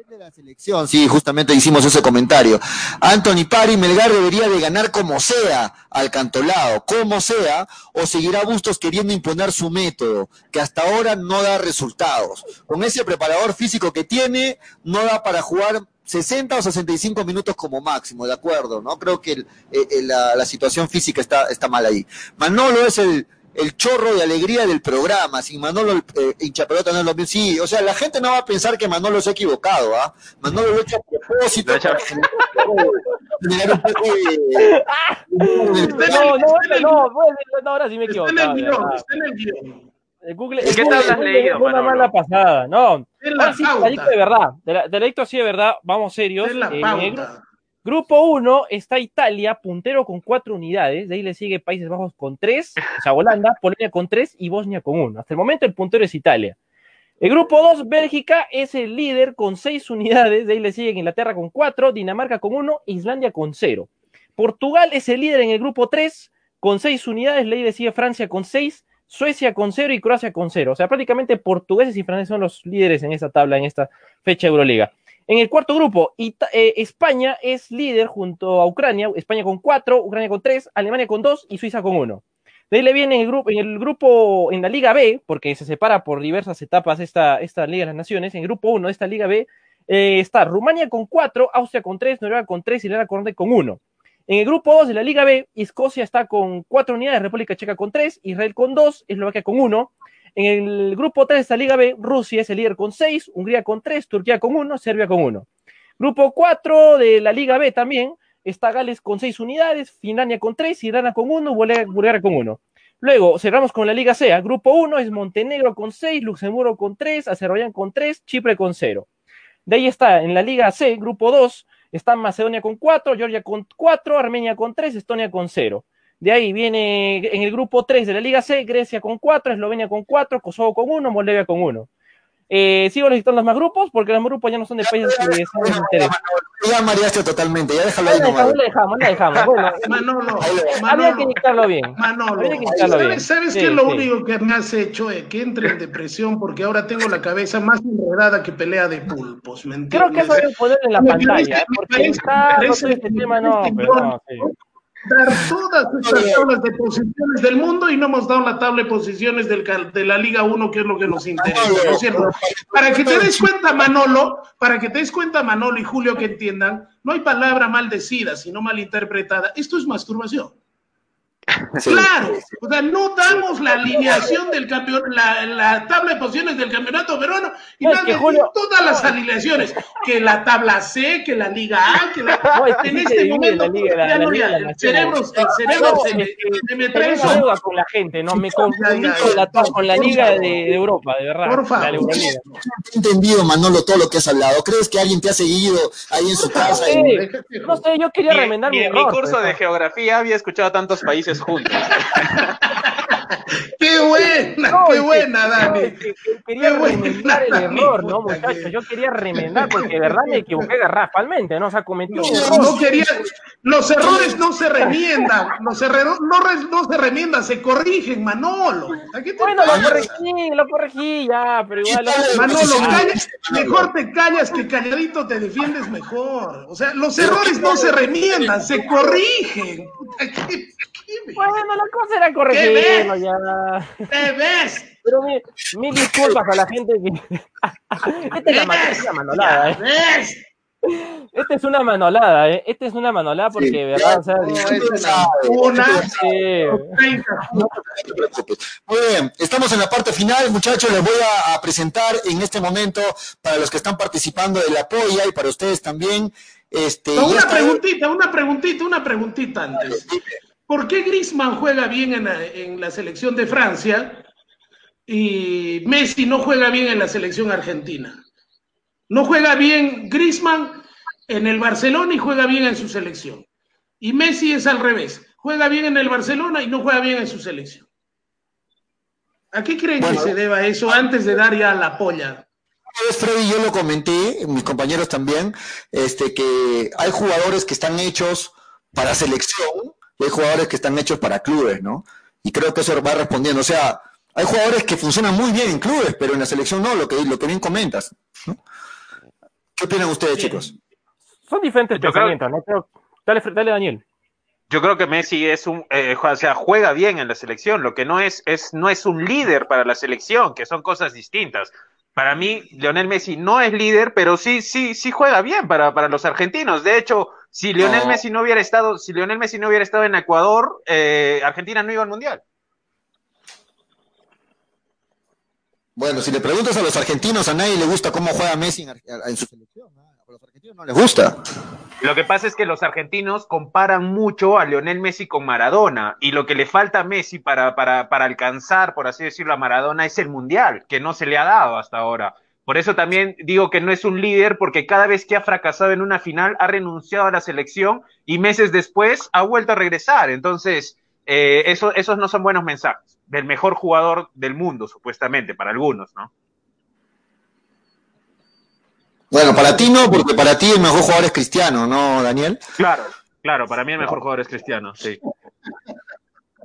de la selección. Sí, justamente hicimos ese comentario. Anthony Pari, Melgar debería de ganar como sea al cantolado, como sea, o seguirá Bustos queriendo imponer su método, que hasta ahora no da resultados. Con ese preparador físico que tiene, no da para jugar 60 o 65 minutos como máximo, de acuerdo, ¿no? Creo que el, el, la, la, situación física está, está mal ahí. Manolo es el, el chorro de alegría del programa. Si Manolo eh, hinchapelota no es lo mismo. Sí, o sea, la gente no va a pensar que Manolo se ha equivocado, ¿ah? Manolo lo ha hecho a propósito. No, no, no, no, ahora sí me he equivocado. Está en el guion, está en el guion. Google, ¿Qué tal has leído? Una mala pasada, no. La sí, de verdad, de la, de la sí de verdad, vamos serios. la eh, Grupo 1 está Italia, puntero con cuatro unidades. De ahí le sigue Países Bajos con tres, o sea, Holanda, Polonia con tres y Bosnia con uno. Hasta el momento el puntero es Italia. El grupo 2, Bélgica, es el líder con seis unidades. De ahí le sigue Inglaterra con cuatro, Dinamarca con uno, Islandia con cero. Portugal es el líder en el grupo 3 con seis unidades. De ahí le sigue Francia con seis, Suecia con cero y Croacia con cero. O sea, prácticamente portugueses y franceses son los líderes en esta tabla, en esta fecha Euroliga. En el cuarto grupo, eh, España es líder junto a Ucrania, España con cuatro, Ucrania con tres, Alemania con dos y Suiza con uno. De ahí le viene en el grupo, en el grupo, en la Liga B, porque se separa por diversas etapas esta, esta Liga de las Naciones, en el grupo 1 de esta Liga B eh, está Rumania con cuatro, Austria con tres, Noruega con tres y Irlanda con uno. En el grupo 2 de la Liga B, Escocia está con cuatro unidades, República Checa con tres, Israel con dos, Eslovaquia con uno, en el grupo 3 de esta Liga B, Rusia es el líder con 6, Hungría con 3, Turquía con 1, Serbia con 1. Grupo 4 de la Liga B también está Gales con 6 unidades, Finlandia con 3, Irán con 1, Bulgaria con 1. Luego cerramos con la Liga C. Grupo 1 es Montenegro con 6, Luxemburgo con 3, Azerbaiyán con 3, Chipre con 0. De ahí está, en la Liga C, grupo 2, está Macedonia con 4, Georgia con 4, Armenia con 3, Estonia con 0. De ahí viene en el grupo 3 de la Liga C, Grecia con 4, Eslovenia con 4, Kosovo con 1, Moldavia con 1. Eh, sigo los más grupos porque los más grupos ya no son de países que son de interés. Ya mareaste totalmente, ya déjalo ahí dejamos, la dejamos, la dejamos. Bueno, Manolo, había que Manolo, indicarlo bien. Manolo, que bien. ¿sabes, Sí, qué es lo sí. único que me has hecho? Eh? Que entre en depresión porque ahora tengo la cabeza más enredada que pelea de pulpos, ¿me Creo que entiendes? eso debe poner en la Me pantalla, parece- ¿eh? porque parece- está me todo parece- este tema, no, parece pero no, sí. Dar todas estas tablas de posiciones del mundo y no hemos dado la tabla de posiciones del, de la Liga 1, que es lo que nos interesa, ¿no es cierto? Para que te des cuenta, Manolo, para que te des cuenta, Manolo y Julio, que entiendan, no hay palabra maldecida, sino malinterpretada. Esto es masturbación. Sí. Claro, o sea, no damos la alineación del campeón, la, la tabla de posiciones del campeonato peruano y No, es nada, que, Julio- todas las alineaciones, que la tabla C, que la Liga A, que la, No, es que en este momento no, el cerebro, No, se, me, trae eso. con la gente, ¿no? Me confundí con la, con la Por Liga de, Europa, de verdad. Por favor. La Euroliga. he entendido, Manolo, todo lo que has hablado. ¿Crees que alguien te ha seguido ahí en su casa? No sé, yo quería remendar mi en mi curso de ¿no? geografía había escuchado tantos países juntos. ¡Qué buena, No, qué buena, Dani! que- que quería Qué buena, remendar el error, ¿no, muchachos? Yo quería remendar porque de verdad me equivoqué garrafalmente, ¿no? O sea, cometí No, un error. no quería, los errores no se remiendan, los errores no, re- no se remiendan, se corrigen, Manolo. ¿A qué te Bueno, lo pasa? corregí, lo corregí ya, pero igual. Manolo, mejor te callas que calladito te defiendes mejor. O sea, los errores no se remiendan, se corrigen. Puta, ¿Qué, qué- Bueno, la cosa era ¿Qué corregirlo ves? ya. ¿Qué ves? Pero mi- mil disculpas a la gente que. Esta es la es una manolada, ¿eh? ¿Ves? Esta es una manolada, ¿eh? Esta es una manolada porque, de verdad, o sea. No, sí, es una, una sí. 30. No te preocupes. Muy bien, estamos en la parte final, muchachos. Les voy a, a presentar en este momento para los que están participando de la polla y para ustedes también. Este, una preguntita, una preguntita, una preguntita antes. ¿Por qué Griezmann juega bien en la, en la selección de Francia y Messi no juega bien en la selección argentina? No juega bien Griezmann en el Barcelona y juega bien en su selección. Y Messi es al revés. Juega bien en el Barcelona y no juega bien en su selección. ¿A qué creen Bueno. que se deba eso antes de dar ya la polla? Freddy, yo lo comenté, mis compañeros también, este, que hay jugadores que están hechos para selección y hay jugadores que están hechos para clubes, ¿no? Y creo que eso va respondiendo. O sea, hay jugadores que funcionan muy bien en clubes, pero en la selección no, lo que, lo que bien comentas. ¿no? ¿Qué opinan ustedes, chicos? Son diferentes Yo creo- ¿no? Pero, dale, dale, Daniel. Yo creo que Messi es un, eh, o sea, juega bien en la selección. Lo que no es, es, no es un líder para la selección, que son cosas distintas. Para mí, Lionel Messi no es líder, pero sí, sí, sí juega bien para, para los argentinos. De hecho, si Lionel No. Messi no hubiera estado, si Lionel Messi no hubiera estado en Ecuador, eh, Argentina no iba al mundial. Bueno, si le preguntas a los argentinos, a nadie le gusta cómo juega Messi en su selección. ¿no? A los argentinos no les gusta. Lo que pasa es que los argentinos comparan mucho a Lionel Messi con Maradona y lo que le falta a Messi para, para, para alcanzar, por así decirlo, a Maradona es el mundial, que no se le ha dado hasta ahora. Por eso también digo que no es un líder porque cada vez que ha fracasado en una final ha renunciado a la selección y meses después ha vuelto a regresar. Entonces, eh, eso, esos no son buenos mensajes del mejor jugador del mundo, supuestamente, para algunos, ¿no? Bueno, para ti no, porque para ti el mejor jugador es Cristiano, ¿no, Daniel? Claro, claro, para mí el mejor jugador es Cristiano, sí.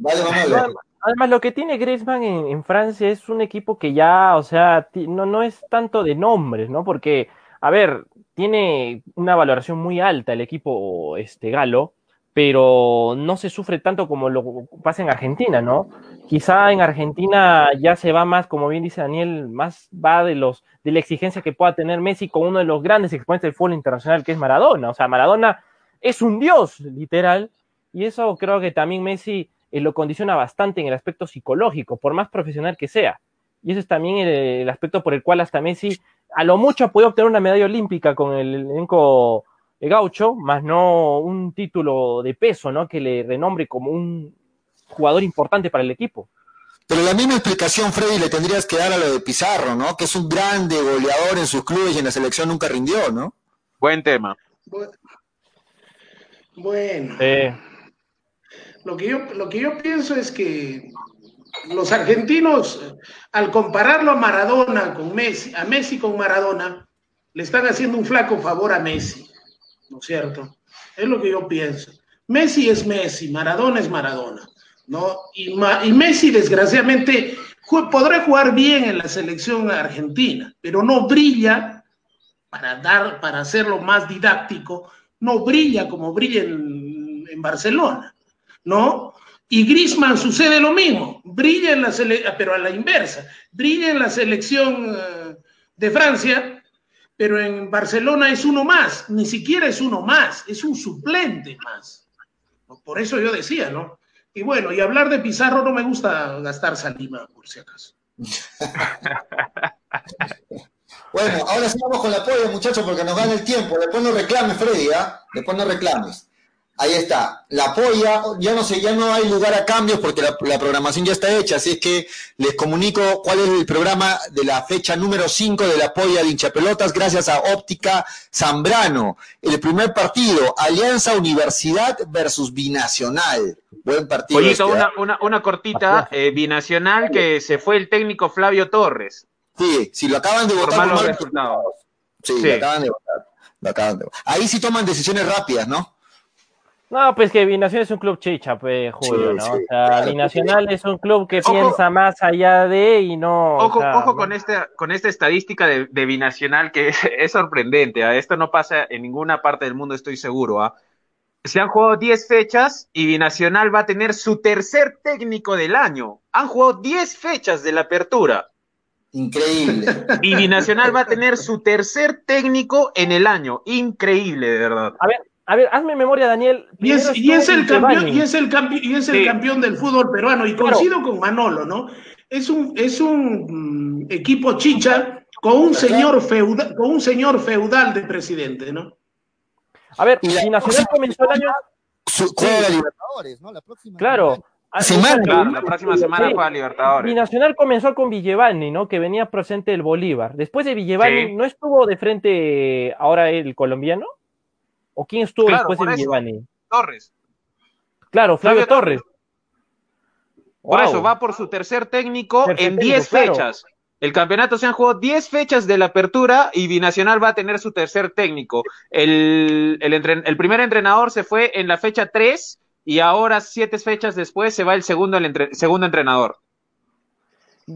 Vale, vamos a ver. Además, lo que tiene Griezmann en, Francia es un equipo que ya, o sea, no, no es tanto de nombres, ¿no? Porque, a ver, tiene una valoración muy alta el equipo este, galo, pero no se sufre tanto como lo pasa en Argentina, ¿no? Quizá en Argentina ya se va más, como bien dice Daniel, más va de los de la exigencia que pueda tener Messi con uno de los grandes exponentes del fútbol internacional que es Maradona. O sea, Maradona es un dios, literal, y eso creo que también Messi eh, lo condiciona bastante en el aspecto psicológico, por más profesional que sea. Y eso es también el, el aspecto por el cual hasta Messi a lo mucho ha podido obtener una medalla olímpica con el elenco de gaucho, más no un título de peso, ¿no? Que le renombre como un jugador importante para el equipo. Pero la misma explicación, Freddy, le tendrías que dar a lo de Pizarro, ¿no? Que es un grande goleador en sus clubes y en la selección nunca rindió, ¿no? Buen tema. Bueno. Lo, que yo, lo que yo pienso es que los argentinos, al compararlo a Maradona con Messi, a Messi con Maradona, le están haciendo un flaco favor a Messi, ¿no es cierto? Es lo que yo pienso. Messi es Messi, Maradona es Maradona, ¿no? Y, y Messi, desgraciadamente, podrá jugar bien en la selección argentina, pero no brilla para dar, para hacerlo más didáctico, no brilla como brilla en, en Barcelona, ¿no? Y Grisman sucede lo mismo, brilla en la selección, pero a la inversa, brilla en la selección eh, de Francia, pero en Barcelona es uno más, ni siquiera es uno más, es un suplente más. Por eso yo decía, ¿no? Y bueno, y hablar de Pizarro no me gusta gastar salima, por si acaso. bueno, ahora sí vamos con la apoyo, muchachos, porque nos gana el tiempo. Después no reclames, Freddy, ¿ah? Después no reclames. Ahí está, la polla, ya no sé, ya no hay lugar a cambios porque la, programación ya está hecha, así es que les comunico cuál es el programa de la fecha número 5 de la polla de hinchapelotas, gracias a Óptica Zambrano. El primer partido, Alianza Universidad versus Binacional. Buen partido. Pollito, este, ¿eh? una, una, cortita, eh, Binacional que se fue el técnico Flavio Torres. Sí, si lo acaban de votar. Por resultados. Sí, Lo, acaban de votar, lo acaban de votar. Ahí sí toman decisiones rápidas, ¿no? No, pues que Binacional es un club chicha, pues, Julio, ¿no? o sea, Binacional es un club que piensa más allá de y no. Ojo, ojo con esta, con esta estadística de, Binacional que es, sorprendente. ¿ah? Esto no pasa en ninguna parte del mundo, estoy seguro. ¿ah? Se han jugado 10 fechas y Binacional va a tener su tercer técnico del año. Han jugado 10 fechas de la apertura. Increíble. Y Binacional va a tener su tercer técnico en el año. Increíble, de verdad. A ver, a ver, hazme memoria, Daniel. Y es, el campeón, y es el, y es el campeón del fútbol peruano. Y coincido con Manolo, ¿no? Es un, es un mm, equipo chicha con un señor feudal, con un señor feudal de presidente, ¿no? A ver, y Nacional comenzó el año. juega Libertadores, ¿no? La próxima claro. Semana. la próxima semana juega Libertadores. Y Nacional comenzó con Villevani, ¿no? Que venía presente el Bolívar. Después de Villevani, ¿no estuvo de frente ahora el colombiano? ¿O quién estuvo después de Giovanni? Torres. Claro, Flavio, Torres. Por eso, va por su tercer técnico en 10 fechas. El campeonato se han jugado 10 fechas de la apertura y Binacional va a tener su tercer técnico. El, el, primer entrenador se fue en la fecha 3 y ahora, siete fechas después, se va el segundo, el segundo entrenador.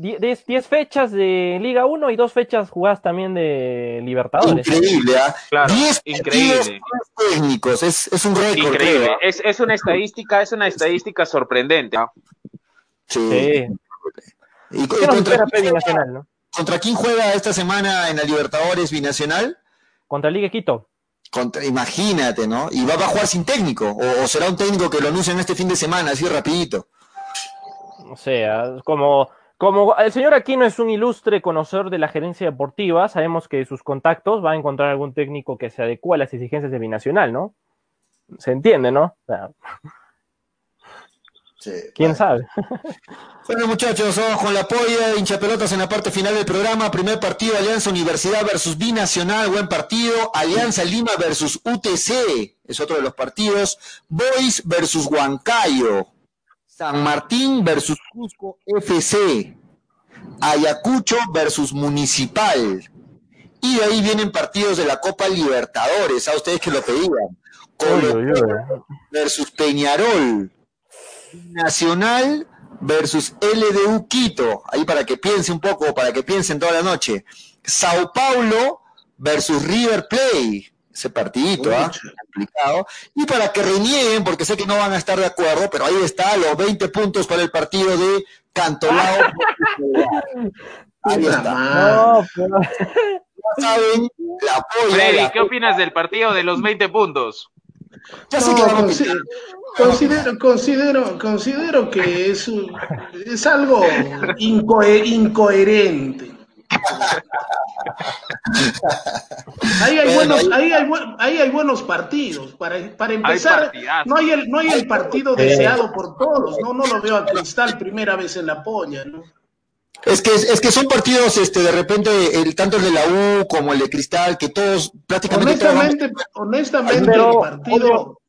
10 fechas de Liga 1 y dos fechas jugadas también de Libertadores. Increíble, ¿ah? 10 increíble. técnicos, es, es un récord. Increíble, ¿ah? es, es, una estadística, es una estadística sorprendente. ¿ah? Sí. ¿Y, contra, quién Binacional, ¿no? ¿Contra quién juega esta semana en la Libertadores Binacional? Contra Liga Quito. Contra, imagínate, ¿no? Y va, a jugar sin técnico, o, o será un técnico que lo anuncian este fin de semana, así rapidito. O sea, como como el señor Aquino es un ilustre conocedor de la gerencia deportiva, sabemos que sus contactos va a encontrar algún técnico que se adecue a las exigencias de Binacional, ¿no? Se entiende, ¿no? sí, ¿Quién sabe? Bueno, muchachos, vamos con la polla de hinchapelotas en la parte final del programa. Primer partido, Alianza Universidad versus Binacional, buen partido. Alianza Lima versus UTC, es otro de los partidos. Boys versus Huancayo. San Martín versus Cusco FC, Ayacucho versus Municipal. Y de ahí vienen partidos de la Copa Libertadores, a ustedes que lo pedían. Colo versus Peñarol. Nacional versus LDU Quito. Ahí para que piense un poco, para que piensen toda la noche. Sao Paulo versus River Plate ese partidito, ¿ah? Complicado. Y para que renieguen, porque sé que no van a estar de acuerdo, pero ahí está, los 20 puntos para el partido de Cantolao. ahí está. No, pero... Ya saben, la Freddy, ¿qué opinas del partido de los 20 puntos? Ya sé que considero, considero, considero que es, es algo incoherente. Ahí, hay buenos, ahí, hay, ahí hay buenos partidos. Para, para empezar, no, hay el, no hay el partido deseado por todos. No, no lo veo a Cristal primera vez en la polla, ¿no? Es que, es que son partidos, este, de repente, el, tanto el de la U como el de Cristal, que todos prácticamente. Honestamente, honestamente el partido,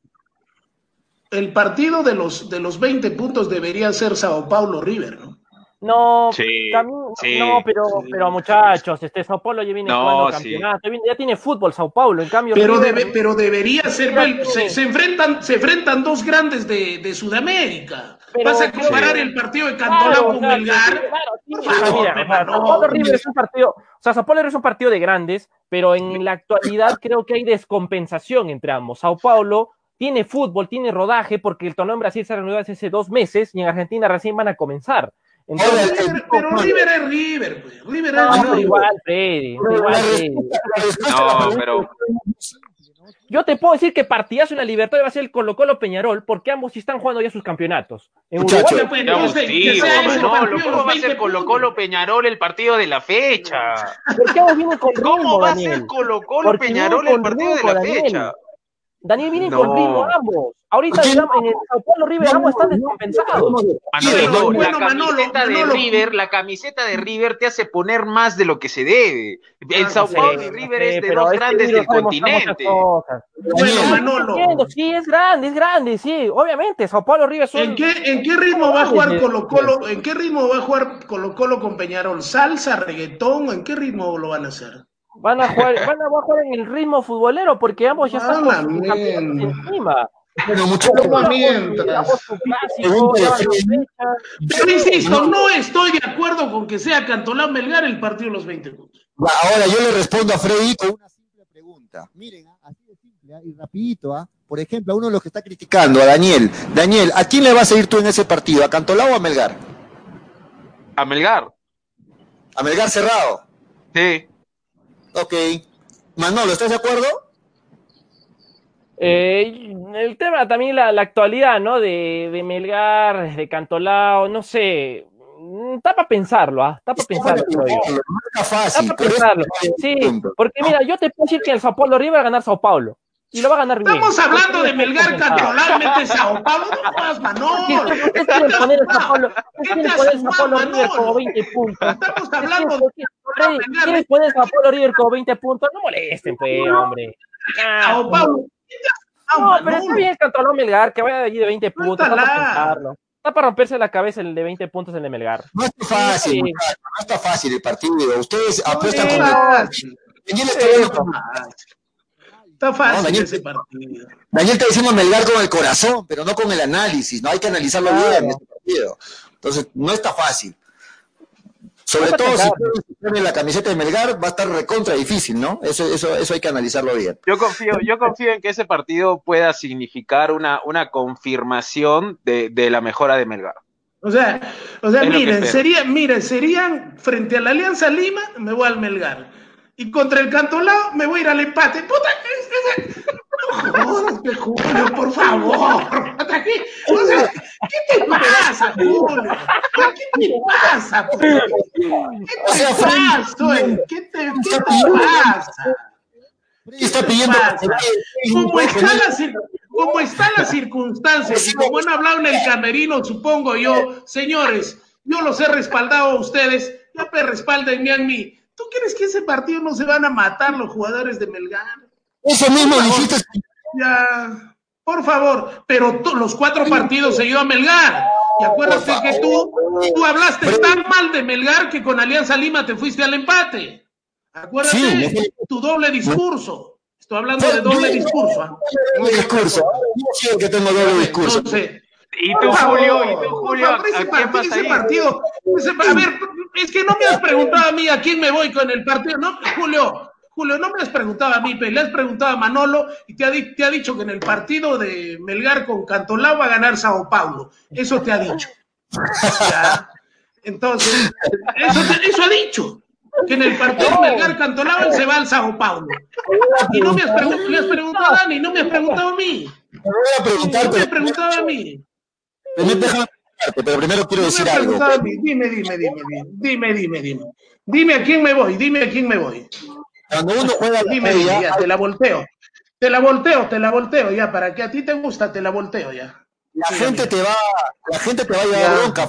el partido de los, de los 20 puntos debería ser Sao Paulo River, ¿no? No, no, pero, pero muchachos, este Sao Paulo ya viene jugando campeonato, ya tiene fútbol Sao Paulo, en cambio. Pero, pero debería ser, se, enfrentan, se enfrentan dos grandes de, de Sudamérica. Vas a comparar el partido de Cantolao con Melgar. Sao Paulo River es un partido, o sea, Sao Paulo es un partido de grandes, pero en la actualidad creo que hay descompensación entre ambos. Sao Paulo tiene fútbol, tiene rodaje, porque el torneo en Brasil se reanudó hace dos meses y en Argentina recién van a comenzar. Entonces, pero River es River, pues. River es no, River. Igual, Freddy. Igual, Freddy. No, pero. Yo te puedo decir que partidazo en la Libertad va a ser el Colo Colo Peñarol, porque ambos sí están jugando ya sus campeonatos. En Uruguay, pues, no, ¿cómo va a ser Colo Colo Peñarol el partido de la fecha? ¿Por qué vamos viendo con ¿Cómo va a ser Colo Colo Peñarol el partido de la fecha? Daniel viene con ritmo ambos. Ahorita en el Sao Paulo River ambos están descompensados. Manolo, la camiseta de River, la camiseta de River te hace poner más de lo que se debe. El Sao Paulo y River es de los grandes del continente. Bueno, Manolo. Sí, es grande, es grande, sí, obviamente. Sao Paulo River son... ¿En qué, ¿En qué ritmo va a jugar Colo Colo? ¿En qué ritmo va a jugar Colo Colo con Peñarol? ¿Salsa, reggaetón? ¿En qué ritmo lo van a hacer? Van a jugar, van a jugar en el ritmo futbolero porque ambos ya están con encima. Pero mucho mientras. Pero insisto, no estoy de acuerdo con que sea Cantolán Melgar el partido de los 20 puntos. Ahora yo le respondo a Freddy con una simple pregunta. Miren, ¿ah? así de simple ¿ah? y rapidito, ¿ah? Por ejemplo, a uno de los que está criticando, a Daniel. Daniel, ¿a quién le vas a ir tú en ese partido? ¿A Cantolao o a Melgar? A Melgar. ¿A Melgar cerrado? Sí. Ok. Manolo, ¿estás de acuerdo? Eh, el tema también la, la actualidad, ¿no? De, de, Melgar, de Cantolao, no sé. Está para pensarlo, ¿ah? Está para pensarlo. Está para pensarlo. Sí, porque mira, yo te puedo decir que el Sao Paulo River va a ganar Sao Paulo. Y lo va a ganar bien. Estamos hablando de Melgar controlarmente Sao Paulo, no más Manolo. ¿Qué quieren poner el Sao Paulo? ¿Qué quieren poner el Sao Paulo River como 20 puntos? Estamos hablando de ¿Quieren poner el Sao Paulo River como 20 puntos? No molesten, pues, hombre. Sao Paulo. No, pero está bien el Melgar, que vaya de allí de 20 puntos. Está para pensarlo. Está para romperse la cabeza el de 20 puntos el de Melgar. No está fácil, no está fácil el partido. Ustedes apuestan con el. Está fácil ese partido. Daniel está diciendo Melgar con el corazón, pero no con el análisis, ¿no? Hay que analizarlo bien este partido. Entonces, no está fácil. Sobre todo si tiene la camiseta de Melgar, va a estar recontra difícil, ¿no? Eso, eso, eso hay que analizarlo bien. Yo confío, yo confío en que ese partido pueda significar una, una confirmación de, de la mejora de Melgar. O sea, o sea, miren, sería, miren, serían frente a la Alianza Lima, me voy al Melgar y contra el Cantolao me voy a ir al empate. ¡Puta! No Julio, por favor. ¿Qué, ¿Qué te pasa, Julio? ¿Qué te pasa? ¿Qué te pasa? ¿Qué te, qué te pasa? Está pidiendo ¿Cómo está, la, ¿Cómo está la circunstancia? Y como han hablado en el camerino, supongo yo, señores, yo los he respaldado a ustedes, ya me respalden a mí. ¿Tú crees que ese partido no se van a matar los jugadores de Melgar? Eso mismo dijiste. Ya, por favor, pero los cuatro partidos se dio a Melgar. Y acuérdate que tú, tú hablaste tan mal de Melgar que con Alianza Lima te fuiste al empate. Acuérdate tu doble discurso. Estoy hablando de doble discurso. ¿ah? Doble discurso. Yo que tengo doble discurso. Entonces, y tú, Julio, y tú, Julio, ¿a ese partido, a ver, es que no me has preguntado a mí a quién me voy con el partido, no, Julio, Julio, no me has preguntado a mí, pero le has preguntado a Manolo y te ha, te ha dicho que en el partido de Melgar con Cantolao va a ganar Sao Paulo. Eso te ha dicho. Entonces, eso, eso ha dicho. Que en el partido de Melgar Cantolao él se va al Sao Paulo. Y no me has, le has preguntado a Dani, no me has preguntado a mí. voy a preguntar, no me has preguntado a mí. Pero primero quiero decir algo. Dime, dime, dime, dime, dime, dime, Dime a quién me voy, dime a quién me voy. Cuando uno juega Dime, dime, ya, te la volteo. Te la volteo, te la volteo ya, para que a ti te gusta, te la volteo ya. La gente te va, la gente te va a llevar bronca,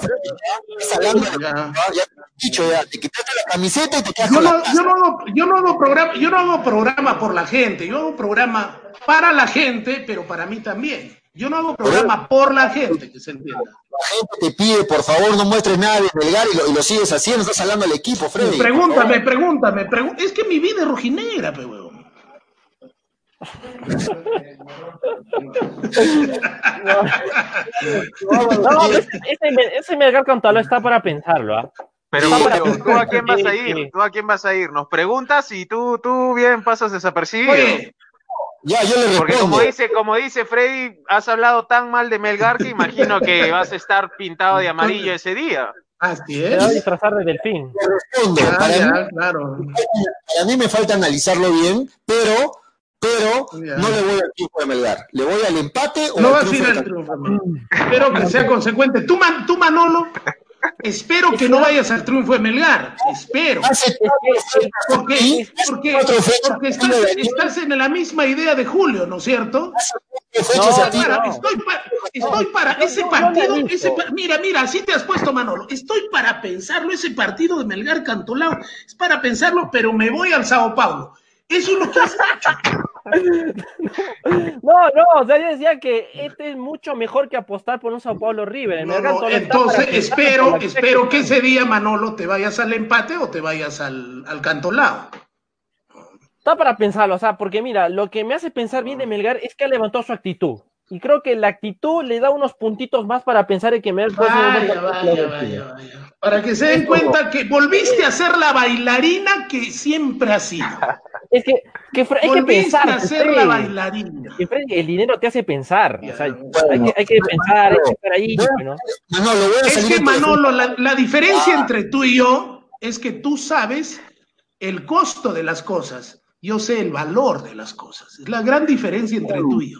ya. Dicho ya, te quitaste la camiseta y te quedas Yo con no, la yo, no hago, yo, no hago programa, yo no hago programa por la gente, yo hago programa para la gente, pero para mí también. Yo no hago programa por la gente, que se entienda. La gente te pide, por favor, no muestres nada de Melgar y lo, y lo sigues haciendo, estás hablando al equipo, Freddy. Pregúntame, pregúntame, pregú- es que mi vida es rojinegra, pe huevón. No, ese, ese, ese Melgar Cantalo está para pensarlo, ¿ah? Pero sí, ¿tú a quién vas a ir? ¿Tú a quién vas a ir? Nos preguntas y tú, tú bien pasas desapercibido. Oye, Ya, yo le Porque respondo. como dice, como dice Freddy, has hablado tan mal de Melgar que imagino que vas a estar pintado de amarillo ese día. así Se va a es. disfrazar de delfín. Le respondo. Para, ya, mí, claro. para mí me falta analizarlo bien, pero, pero Ya. no le voy al triunfo de Melgar. ¿Le voy al empate o No al vas a ir al triunfo. Espero que sea consecuente. Tú, Man- tú, Manolo, espero que no vayas al triunfo de Melgar. Espero. Fechas Porque, porque, porque estás, en la misma idea de Julio, ¿no es cierto? fechas No, Para- estoy, pa- estoy para ese partido, ese pa- mira, mira, así te has puesto Manolo, estoy para pensarlo, ese partido de Melgar Cantolao, es para pensarlo, pero me voy al Sao Paulo. Eso es lo que has hecho. No, no, o sea, yo decía que este es mucho mejor que apostar por un Sao Paulo River. No, no, entonces espero, espero que ese día, Manolo, te vayas al empate o te vayas al, al Cantolao. Está para pensarlo, o sea, porque mira, lo que me hace pensar bien de Melgar es que ha levantado su actitud. Y creo que la actitud le da unos puntitos más para pensar en que buen Vaya, vaya, vaya, vaya. Para que se den cuenta que volviste a ser la bailarina que siempre has sido. Es que, que hay que Volviste pensar. a ser la bailarina. El dinero te hace pensar. O sea, Ya, hay, que, hay que pensar, hay que estar ahí. ¿no? Manolo, voy a Es salir que Manolo, la, la diferencia entre tú y yo es que tú sabes el costo de las cosas. Yo sé el valor de las cosas. Es la gran diferencia entre tú y yo.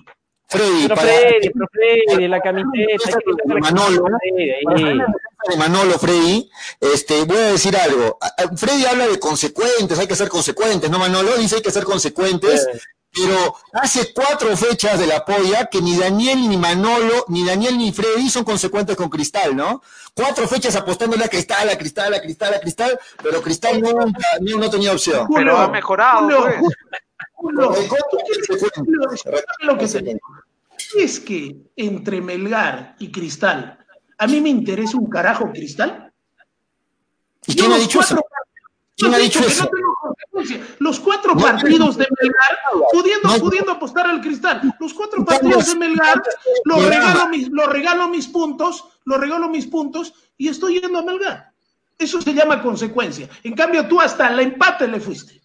Freddy, Pero para, Freddy, pero Freddy, la camiseta. La Manolo, de de Manolo, Freddy, este, voy a decir algo. Freddy habla de consecuentes, hay que ser consecuentes, ¿no, Manolo? Dice hay que ser consecuentes, Sí. pero hace cuatro fechas de la polla que ni Daniel, ni Manolo, ni Daniel, ni Freddy son consecuentes con Cristal, ¿no? Cuatro fechas apostándole a Cristal, a Cristal, a Cristal, a Cristal, pero Cristal nunca, no, no tenía opción. Pero ha mejorado, pues. Julio, Recontra ¿tú quieres- consecuente. Julio, escúchame lo que Es que entre Melgar y Cristal, a mí me interesa un carajo Cristal. ¿Y quién ha dicho eso? ¿Quién ha dicho que eso? no tengo consecuencia. Los cuatro partidos de Melgar, pudiendo, No pudiendo apostar al cristal, los cuatro partidos de Melgar, lo regalo, mis, lo regalo mis puntos, lo regalo mis puntos y estoy yendo a Melgar. Eso se llama consecuencia. En cambio, tú hasta el empate le fuiste.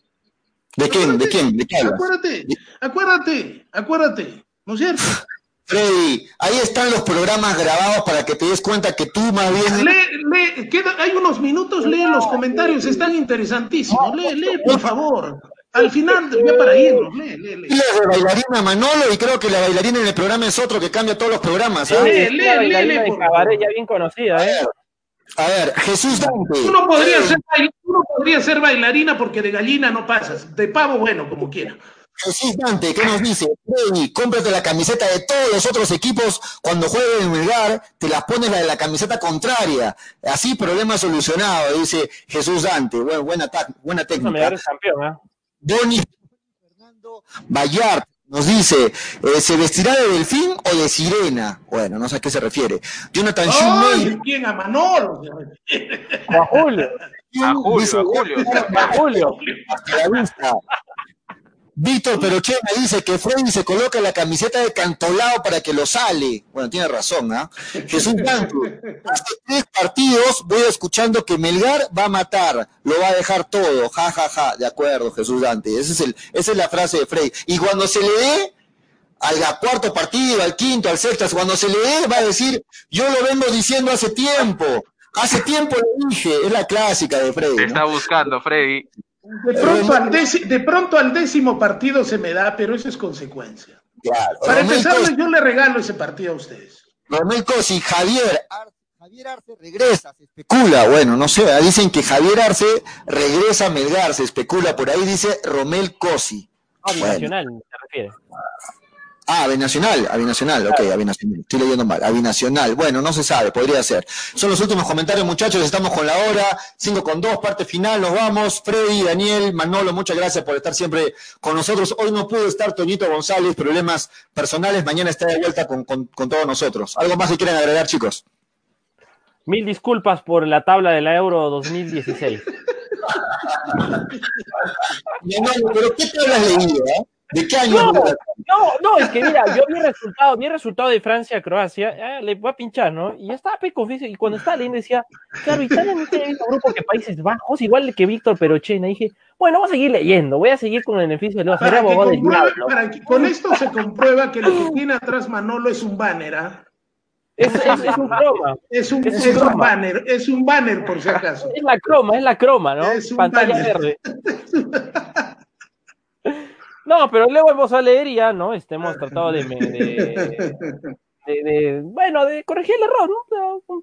¿De quién? ¿De quién? ¿De qué hablas? Acuérdate, acuérdate, acuérdate, ¿no es cierto? Freddy, ahí están los programas grabados para que te des cuenta que tú más bien... Lee, lee, queda, hay unos minutos, lee los comentarios, están interesantísimos. Lee, lee, por favor. Al final, ya para irnos, lee, lee, lee. Dile de bailarina Manolo y creo que la bailarina en el programa es otro que cambia todos los programas. ¿ah? Lee, lee, lee, bailarina lee, de por cabaret ya bien conocida, ¿eh? A ver, Jesús Dante. Uno podría, ser, bail- uno podría ser bailarina porque de gallina no pasas, de pavo bueno, como quiera. Jesús Dante, ¿qué nos dice? Freddy, cómprate la camiseta de todos los otros equipos cuando jueguen en Melgar, te las pones la de la camiseta contraria. Así, problema solucionado, dice Jesús Dante. Bueno, buena, buena técnica. Melgar es campeón, ¿eh? Bonnie Fernando Bayard nos dice, eh, ¿se vestirá de delfín o de sirena? Bueno, no sé a qué se refiere. Jonathan. Schumey, ¿Quién? A Manolo. A Julio. A Julio, dice, a Julio. A Julio. hasta la vista. Víctor Perochena dice que Freddy se coloca la camiseta de Cantolao para que lo sale. Bueno, tiene razón, ¿ah? Jesús Blanco, hace tres partidos voy escuchando que Melgar va a matar, lo va a dejar todo, ja, ja, ja. De acuerdo, Jesús Dante. Es el, esa es la frase de Freddy. Y cuando se le dé al cuarto partido, al quinto, al sexto, cuando se le dé, va a decir, yo lo vengo diciendo hace tiempo. Hace tiempo lo dije, es la clásica de Freddy. Está buscando, Freddy. De pronto, al décimo, de pronto al décimo partido se me da, pero eso es consecuencia. Claro. Para empezar, yo le regalo ese partido a ustedes. Romel Cosi, Javier, Ar- Javier Arce regresa, se especula, bueno, no sé, dicen que Javier Arce regresa a Melgar, se especula por ahí, dice Romel Cosi. Ah, binacional, se refiere. Ah, binacional, binacional, ok, binacional. Estoy leyendo mal, binacional. Bueno, no se sabe, podría ser. Son los últimos comentarios, muchachos, estamos con la hora, 5 con 2, parte final, nos vamos. Freddy, Daniel, Manolo, muchas gracias por estar siempre con nosotros. Hoy no pudo estar Toñito González, problemas personales, mañana está de vuelta con, con, con todos nosotros. ¿Algo más que quieren agregar, chicos? Mil disculpas por la tabla de la Euro 2016. pero ¿qué tabla has leído? Eh? ¿De qué año? No, no, no, es que mira, yo vi el resultado, vi el resultado de Francia-Croacia, le voy a pinchar, ¿no? Y ya estaba peco y cuando estaba leyendo decía, claro, Italia no tiene el mismo grupo que Países Bajos, igual que Víctor Perochena. Dije, bueno, voy a seguir leyendo, voy a seguir con el beneficio de los para Con esto se comprueba que lo que tiene atrás Manolo es un banner, ¿ah? Es, es, un croma. Es un, es un, banner, es un banner por si acaso. Es la croma, es la croma, ¿no? Pantalla verde. No, pero luego hemos a leer y ya, ¿no? Este, hemos tratado de, de, bueno, de corregir el error, ¿no?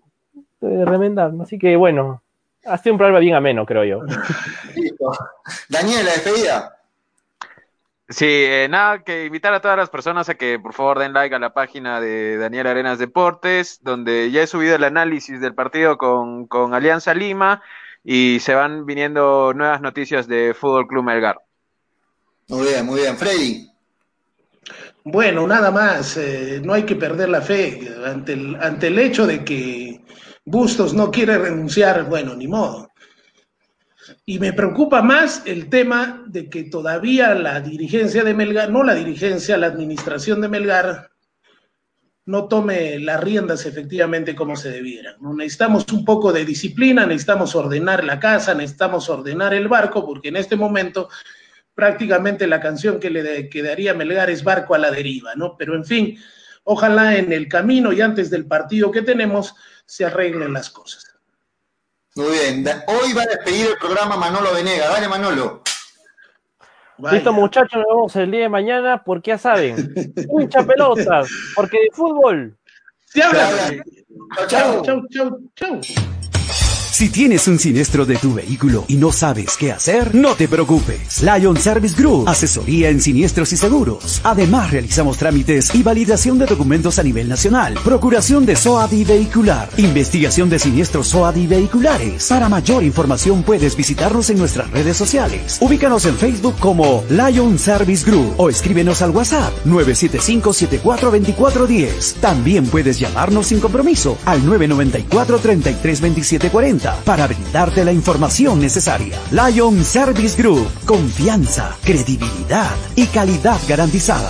De, remendar, Así que, bueno, ha sido un programa bien ameno, creo yo. Daniela, despedida. Sí, eh, nada, que invitar a todas las personas a que por favor den like a la página de Daniel Arenas Deportes, donde ya he subido el análisis del partido con, con Alianza Lima y se van viniendo nuevas noticias de Fútbol Club Melgar. Muy bien, muy bien. Freddy. Bueno, nada más, eh, no hay que perder la fe ante el, ante el hecho de que Bustos no quiere renunciar, bueno, ni modo. Y me preocupa más el tema de que todavía la dirigencia de Melgar, no la dirigencia, la administración de Melgar, no tome las riendas efectivamente como se debiera. Necesitamos un poco de disciplina, necesitamos ordenar la casa, necesitamos ordenar el barco, porque en este momento prácticamente la canción que le quedaría Melgar es Barco a la deriva, ¿no? Pero en fin, ojalá en el camino y antes del partido que tenemos se arreglen las cosas. Muy bien, hoy va a despedir el programa Manolo Venega, dale Manolo. Listo muchachos, nos vemos el día de mañana porque ya saben, mucha pelota, porque de fútbol. Se habla. Chau, chau, chau, chau. Si tienes un siniestro de tu vehículo y no sabes qué hacer, no te preocupes. Lion Service Group, asesoría en siniestros y seguros. Además, realizamos trámites y validación de documentos a nivel nacional. Procuración de SOADI vehicular. Investigación de siniestros SOADI vehiculares. Para mayor información puedes visitarnos en nuestras redes sociales. Ubícanos en Facebook como Lion Service Group o escríbenos al WhatsApp 975-742410. También puedes llamarnos sin compromiso al 994 332740 para brindarte la información necesaria. Lion Service Group, confianza, credibilidad y calidad garantizada.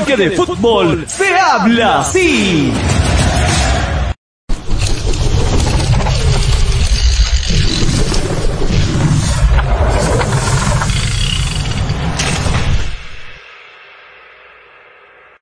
porque de fútbol se habla así.